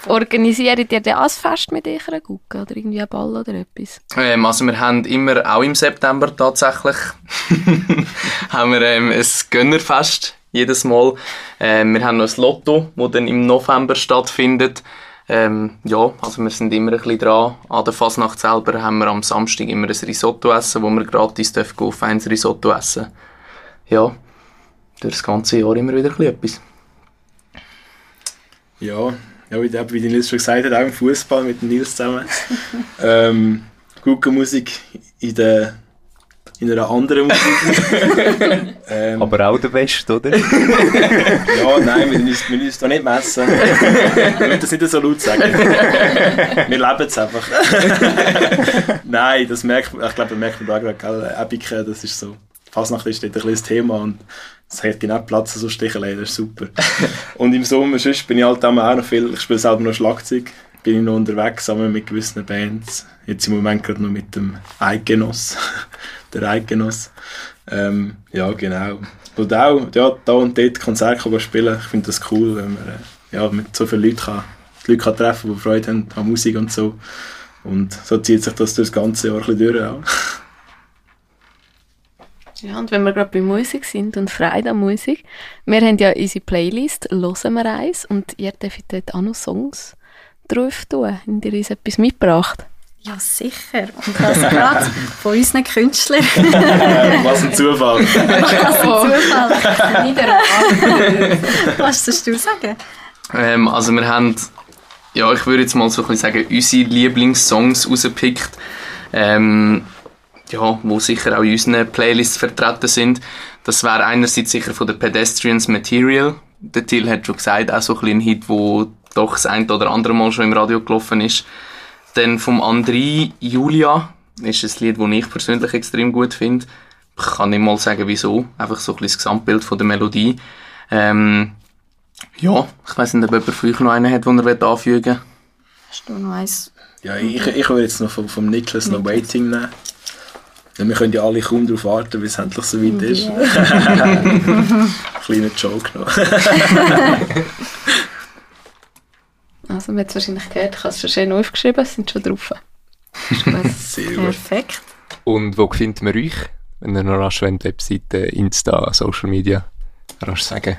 Organisiert ihr das Fest mit eurer Gucke oder irgendwie ein Ball oder etwas? Ähm, also wir haben immer, auch im September tatsächlich, haben wir ähm, ein Gönnerfest jedes Mal. Ähm, wir haben noch ein Lotto, das dann im November stattfindet. Ähm, ja, also wir sind immer ein bisschen dran. An der Fasnacht selber haben wir am Samstag immer ein Risotto essen, wo wir gratis dürfen auf eins Risotto essen. Ja, durch das ganze Jahr immer wieder etwas. Ja, ja wie, der, wie die Nils schon gesagt hat, auch im Fußball mit dem Nils zusammen. ähm, gute Musik in, der, in einer anderen Musik. ähm, Aber auch der Beste, oder? ja, nein, wir müssen, wir müssen da nicht messen. Wir müssen das nicht so laut sagen. Wir leben es einfach. nein, das merkt man, ich glaube, das merkt man auch gerade, gell? Epic, das ist so. Fasnacht ist dort ein bisschen das Thema und es hat genau Platz so Stichelei, das ist super. und im Sommer sonst bin ich halt auch noch viel, ich spiele selber noch Schlagzeug, bin ich noch unterwegs zusammen mit gewissen Bands. Jetzt im Moment gerade noch mit dem Eidgenoss, der Eidgenoss. Ähm, ja, genau. Und auch ja, da und dort Konzerte spielen, ich finde das cool, wenn man äh, ja, mit so vielen Leuten kann, die Leute kann treffen die Freude haben an Musik und so. Und so zieht sich das durch das ganze Jahr ein bisschen durch. Auch. Ja, und wenn wir gerade bei Musik sind und Freude an Musik, wir haben ja unsere Playlist «Hören wir eins» und ihr dürft dort auch noch Songs drauf tun. Habt ihr uns etwas mitgebracht? Ja, sicher. Und das gerade von unseren Künstlern. Was ein Zufall. Was ein Zufall. Nicht Was sollst du sagen? Ähm, also wir haben, ja, ich würde jetzt mal so ein bisschen sagen, unsere Lieblingssongs rausgepickt. Ähm, ja, wo sicher auch in unseren Playlists vertreten sind. Das wäre einerseits sicher von der Pedestrians Material. Der Till hat schon gesagt, auch so ein, ein Hit, wo doch das ein oder andere Mal schon im Radio gelaufen ist. Dann vom André Julia ist ein Lied, das ich persönlich extrem gut finde. Ich kann nicht mal sagen, wieso. Einfach so ein bisschen das Gesamtbild von der Melodie. Ähm, ja, ich weiß nicht, ob jemand von euch noch einen hat, den er anfügen will. Hast du noch eins? Ja, ich, ich würde jetzt noch vom, vom Nicholas noch Waiting nehmen. Ja, wir können ja alle kaum darauf warten, bis es endlich so weit ist. Yeah. Kleiner Joke noch. also, man hat es wahrscheinlich gehört, ich habe es schon schön aufgeschrieben, es sind schon drauf. Sehr gut. Perfekt. Und wo findet man euch? Wenn ihr noch rasch wollt, Webseite, Insta, Social Media, rasch sagen.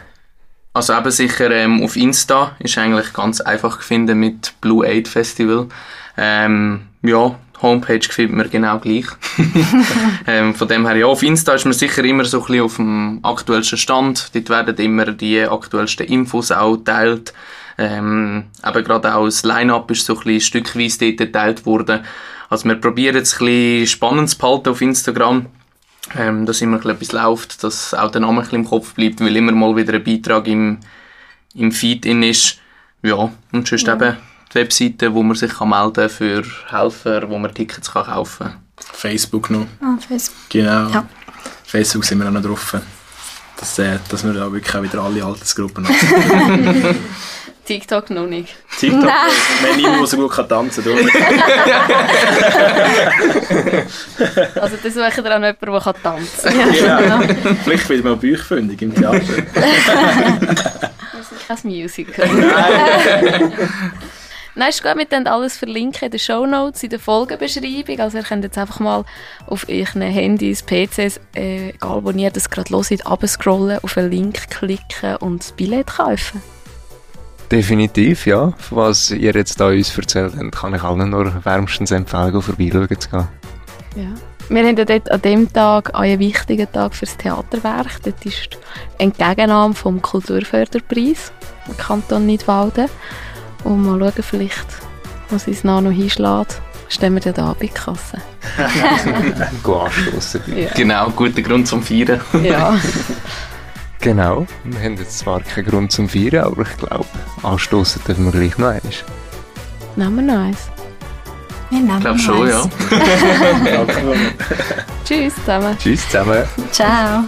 Also eben sicher ähm, auf Insta ist eigentlich ganz einfach zu finden mit Blue Aid Festival. Ähm, ja, Homepage findet man genau gleich. ähm, von dem her, ja, auf Insta ist man sicher immer so ein bisschen auf dem aktuellsten Stand. Dort werden immer die aktuellsten Infos auch geteilt. Ähm, eben gerade auch das Line-Up ist so ein bisschen stückweise dort geteilt worden. Also wir probieren jetzt ein bisschen spannend zu behalten auf Instagram. Ähm, dass immer etwas läuft, dass auch der Name ein bisschen im Kopf bleibt, weil immer mal wieder ein Beitrag im, im Feed in ist. Ja, und sonst ja. eben die Webseite, wo man sich kann melden für Helfer, wo man Tickets kann kaufen kann. Facebook noch. Ah, Facebook. Genau. Ja. Facebook sind wir auch noch drauf. Dass, äh, dass wir da wirklich auch wieder alle Altersgruppen haben. TikTok noch nicht. TikTok? Nein. Wir haben niemanden, der so gut kann tanzen kann. also dann suchen wir auch noch jemanden, der kann tanzen kann. Ja. Genau. Vielleicht wird man Büchfündig im Theater. das ist kein Musical. Nein. Nein, ist gut, wir können alles verlinken in den Show Notes, in der Folgenbeschreibung. Also ihr könnt jetzt einfach mal auf euren Handys, PCs, äh, egal wo ihr das gerade hört, abscrollen, auf einen Link klicken und das Billett kaufen. Definitiv, ja. Was ihr jetzt da uns erzählt habt, kann ich allen nur wärmstens empfehlen, vorbeischauen zu gehen. Ja. Wir haben ja dort an dem Tag einen wichtigen Tag für das Theaterwerk. Dort ist die Entgegennahme vom Kulturförderpreis im Kanton Nidwalden. Und mal schauen, vielleicht, was uns noch hinschlägt, stehen wir ja da bei Kasse. Go anstoßen. Ja. Genau, guter Grund zum Feiern. Ja. genau, wir haben jetzt zwar keinen Grund zum Feiern, aber ich glaube, anstoßen dürfen wir gleich noch eins. Nehmen wir noch eins? Wir nehmen ich glaube schon, ja. Tschüss zusammen. Tschüss zusammen. Ciao.